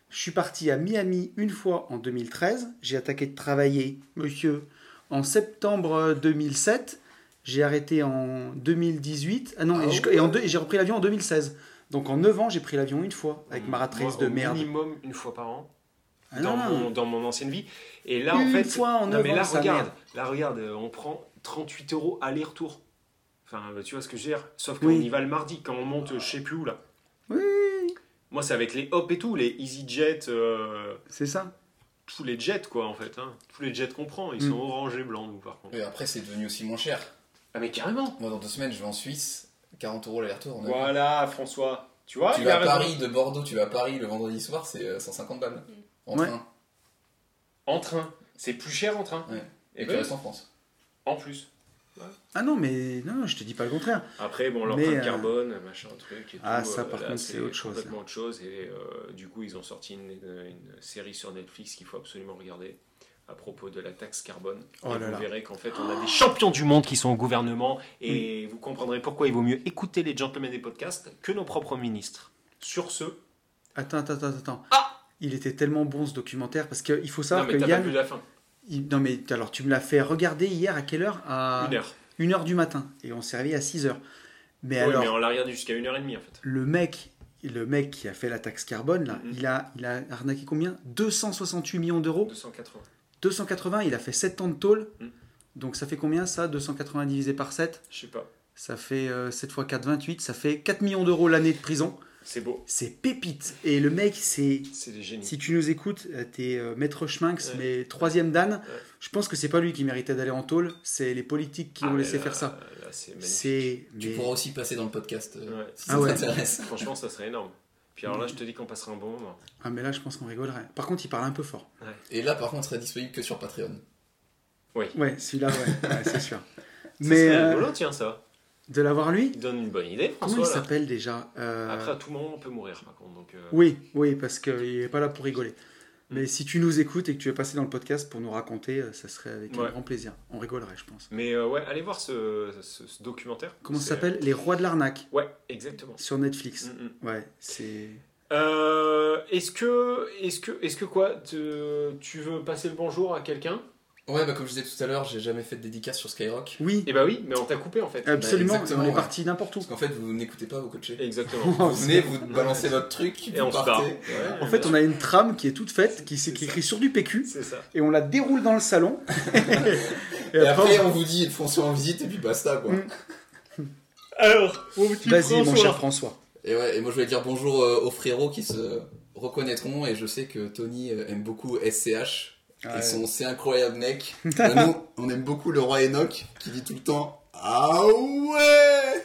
je suis parti à Miami une fois en 2013. J'ai attaqué de travailler, monsieur, en septembre euh, 2007. J'ai arrêté en 2018. Ah non,
Ah
et je-
ouais.
et en deux- et j'ai repris l'avion en 2016. Donc en 9 ans, j'ai pris l'avion une fois avec ma rat
Moi,
race de
au
merde.
minimum une fois par an.
Ah
dans,
non,
mon, dans mon ancienne vie. Et là, en
Une
fait.
fois en
non, mais là, regarde, là, regarde, euh, on prend 38 euros aller-retour. Enfin, euh, tu vois ce que je veux dire? Sauf qu'on
Oui.
y va le mardi, quand on monte, euh, je sais plus où là.
Oui,
Moi, c'est avec les hop et tout, les EasyJet, euh,
c'est ça.
tous les jets, quoi, en fait. hein. Tous les jets qu'on prend, ils
Mm.
sont orange et blanc, nous, par contre.
Et après, c'est devenu aussi moins cher.
Ah, mais carrément
Moi, dans deux semaines, je vais en Suisse. 40 euros l'aller-retour.
Voilà, François. Tu vois,
Tu vas à
raison.
Paris, de Bordeaux, tu vas à Paris le vendredi soir, c'est euh, 150 balles. En
Ouais.
train.
En train. C'est plus cher en train.
Ouais.
Et
Et tu restes en France.
en plus.
Ah non, mais non, je te dis pas le contraire.
Après, bon, l'empreinte
euh,
carbone, machin, truc et
Ah,
tout.
ça,
euh,
par
là,
contre, c'est autre chose,
complètement autre chose. Et euh, du coup, ils ont sorti une, une série sur Netflix qu'il faut absolument regarder à propos de la taxe carbone.
Oh
et
là
vous
là.
verrez qu'en fait, on a des champions du monde qui sont au gouvernement. Et vous comprendrez pourquoi il vaut mieux écouter les gentlemen des podcasts que nos propres ministres. Sur ce.
Attends, attends, attends, attends.
Ah
Il était tellement bon ce documentaire parce qu'il faut
Non,
savoir
mais
que
t'as pas
Yann.
vu la fin.
il- Non, mais alors tu me l'as fait regarder hier à quelle heure? À
Une heure.
1h du matin. Et on s'est réveillé à 6h. Mais
Oui,
alors,
mais on l'a regardé jusqu'à une heure et demie en fait.
le mec. Le mec qui a fait la taxe carbone, là,
Mhm.
il, a, il a arnaqué combien? 268 millions d'euros
280.
280, il a fait 7 ans de tôle.
Mhm.
Donc ça fait combien ça 280 divisé par 7
Je sais pas.
Ça fait euh, 7 x 4, 28. Ça fait 4 millions d'euros l'année de prison.
C'est beau.
C'est pépite. Et le mec, c'est
C'est des génies.
Si tu nous écoutes, euh, t'es euh, maître Schminx,
Ouais.
mais troisième Dan, je pense que c'est pas lui qui méritait d'aller en tôle, c'est les politiques qui
Ah,
ont laissé
là-
faire ça.
Là, c'est.
Tu
mais-
pourras aussi passer dans le podcast euh,
Ouais.
si
Ah
ça
ouais.
t'intéresse.
Franchement, ça serait énorme. Puis alors là, je te dis qu'on passera un bon moment.
Ah, mais là, je pense qu'on rigolerait. Par contre, il parle un peu fort.
Et là, par contre, il sera disponible que sur Patreon.
Ouais, celui-là, ouais, ouais, c'est sûr.
Ça
Mais
serait
euh,
rigolo, tiens, ça.
De l'avoir lui,
Il donne une bonne idée,
comment
François.
il
là.
s'appelle déjà Euh,
Après, à tout moment, on peut mourir, par contre. Donc, euh,
Oui, oui, parce qu'il est pas là pour rigoler. Mais si tu nous écoutes et que tu veux passer dans le podcast pour nous raconter, euh, ça serait avec un grand plaisir. On rigolerait, je pense.
Mais euh, ouais, allez voir ce, ce- ce documentaire.
Comment ça
C'est-
s'appelle? Les Rois de l'arnaque
Ouais, exactement.
sur Netflix.
Mm, mm.
Ouais, c'est.
Euh, est-ce que, est-ce que, est-ce que quoi? Te- Tu veux passer le bonjour à quelqu'un?
Ouais, bah comme je disais tout à l'heure, j'ai jamais fait de dédicace sur Skyrock.
Oui,
Et bah oui, mais on t'a coupé en fait.
absolument.
exactement,
on est
ouais.
parti n'importe où.
Parce qu'en fait, vous n'écoutez pas vos coachés.
Exactement.
Vous venez, vous balancez votre truc,
Et
vous
on se
partez.
barre.
Ouais.
En fait, on a une trame qui est toute faite, qui, s'est- qui est écrit sur du PQ,
C'est ça.
et on la déroule dans le salon.
Et après, on vous dit, foncez en visite, et puis basta, quoi.
Mm.
Alors, mon petit
Vas-y, mon cher François.
Et ouais, et moi je voulais dire bonjour euh, aux frérots qui se reconnaîtront, et je sais que Tony euh, aime beaucoup SCH,
Ouais.
et son C'est incroyable mec. Nous, on aime beaucoup le roi Enoch, qui dit tout le temps Ah ouais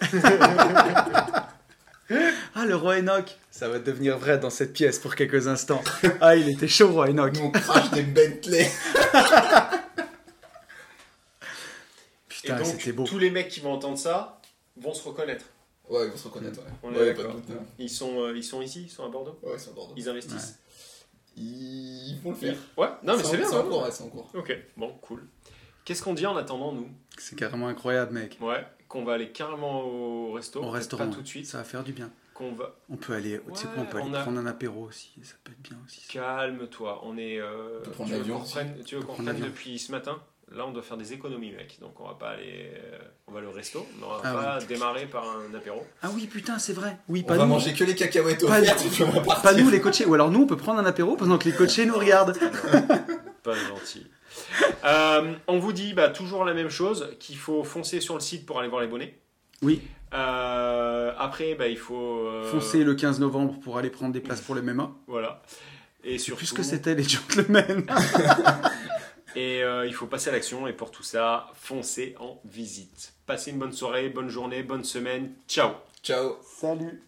Ah, le roi Enoch Ça va devenir vrai dans cette pièce pour quelques instants. Ah, il était chaud, roi Enoch.
Nous on crache des Bentley.
Et
Putain,
donc,
c'était beau.
tous les mecs qui vont entendre ça vont se reconnaître.
Ouais, ils vont se reconnaître, ouais.
On est
ouais, pas de
d'accord.
doute. hein.
Ils sont, euh, ils sont ici, ils sont à Bordeaux.
Ouais, c'est à Bordeaux.
Ils investissent.
Ils vont le faire.
Ouais, non mais c'est bien.
C'est en
ouais.
cours, ouais, c'est en cours.
Ok, bon, cool. Qu'est-ce qu'on dit en attendant, nous?
C'est carrément incroyable, mec.
Ouais, qu'on va aller carrément au resto.
Au restaurant,
Pas tout de suite.
ça va faire du bien.
Qu'on va.
On peut aller, tu sais quoi, on peut
Ouais,
aller
on a-
prendre un apéro aussi, ça peut être bien aussi.
Calme-toi, on est. euh,
prendre
tu veux
l'avion
qu'on reprenne, tu veux qu'on depuis ce matin? Là, on doit faire des économies, mec. Donc, on va pas aller. euh, on va aller au resto, mais on va
Ah
pas démarrer par un apéro.
Ah oui, putain, c'est vrai. Oui,
On va manger que les cacahuètes
Pas-
offertes.
Pas nous, les coachés. Ou alors nous, on peut prendre un apéro pendant que les coachés nous regardent.
Pas gentil. Euh, on vous dit bah, toujours la même chose qu'il faut foncer sur le site pour aller voir les bonnets.
Oui,
Euh, après, bah, il faut. euh,
foncez le 15 novembre pour aller prendre des places pour le MMA.
Voilà. Et surtout,
plus ce que c'était les gentlemen.
Et euh, il faut passer à l'action. Et pour tout ça, foncez en visite. Passez une bonne soirée, bonne journée, bonne semaine. Ciao
Ciao.
Salut.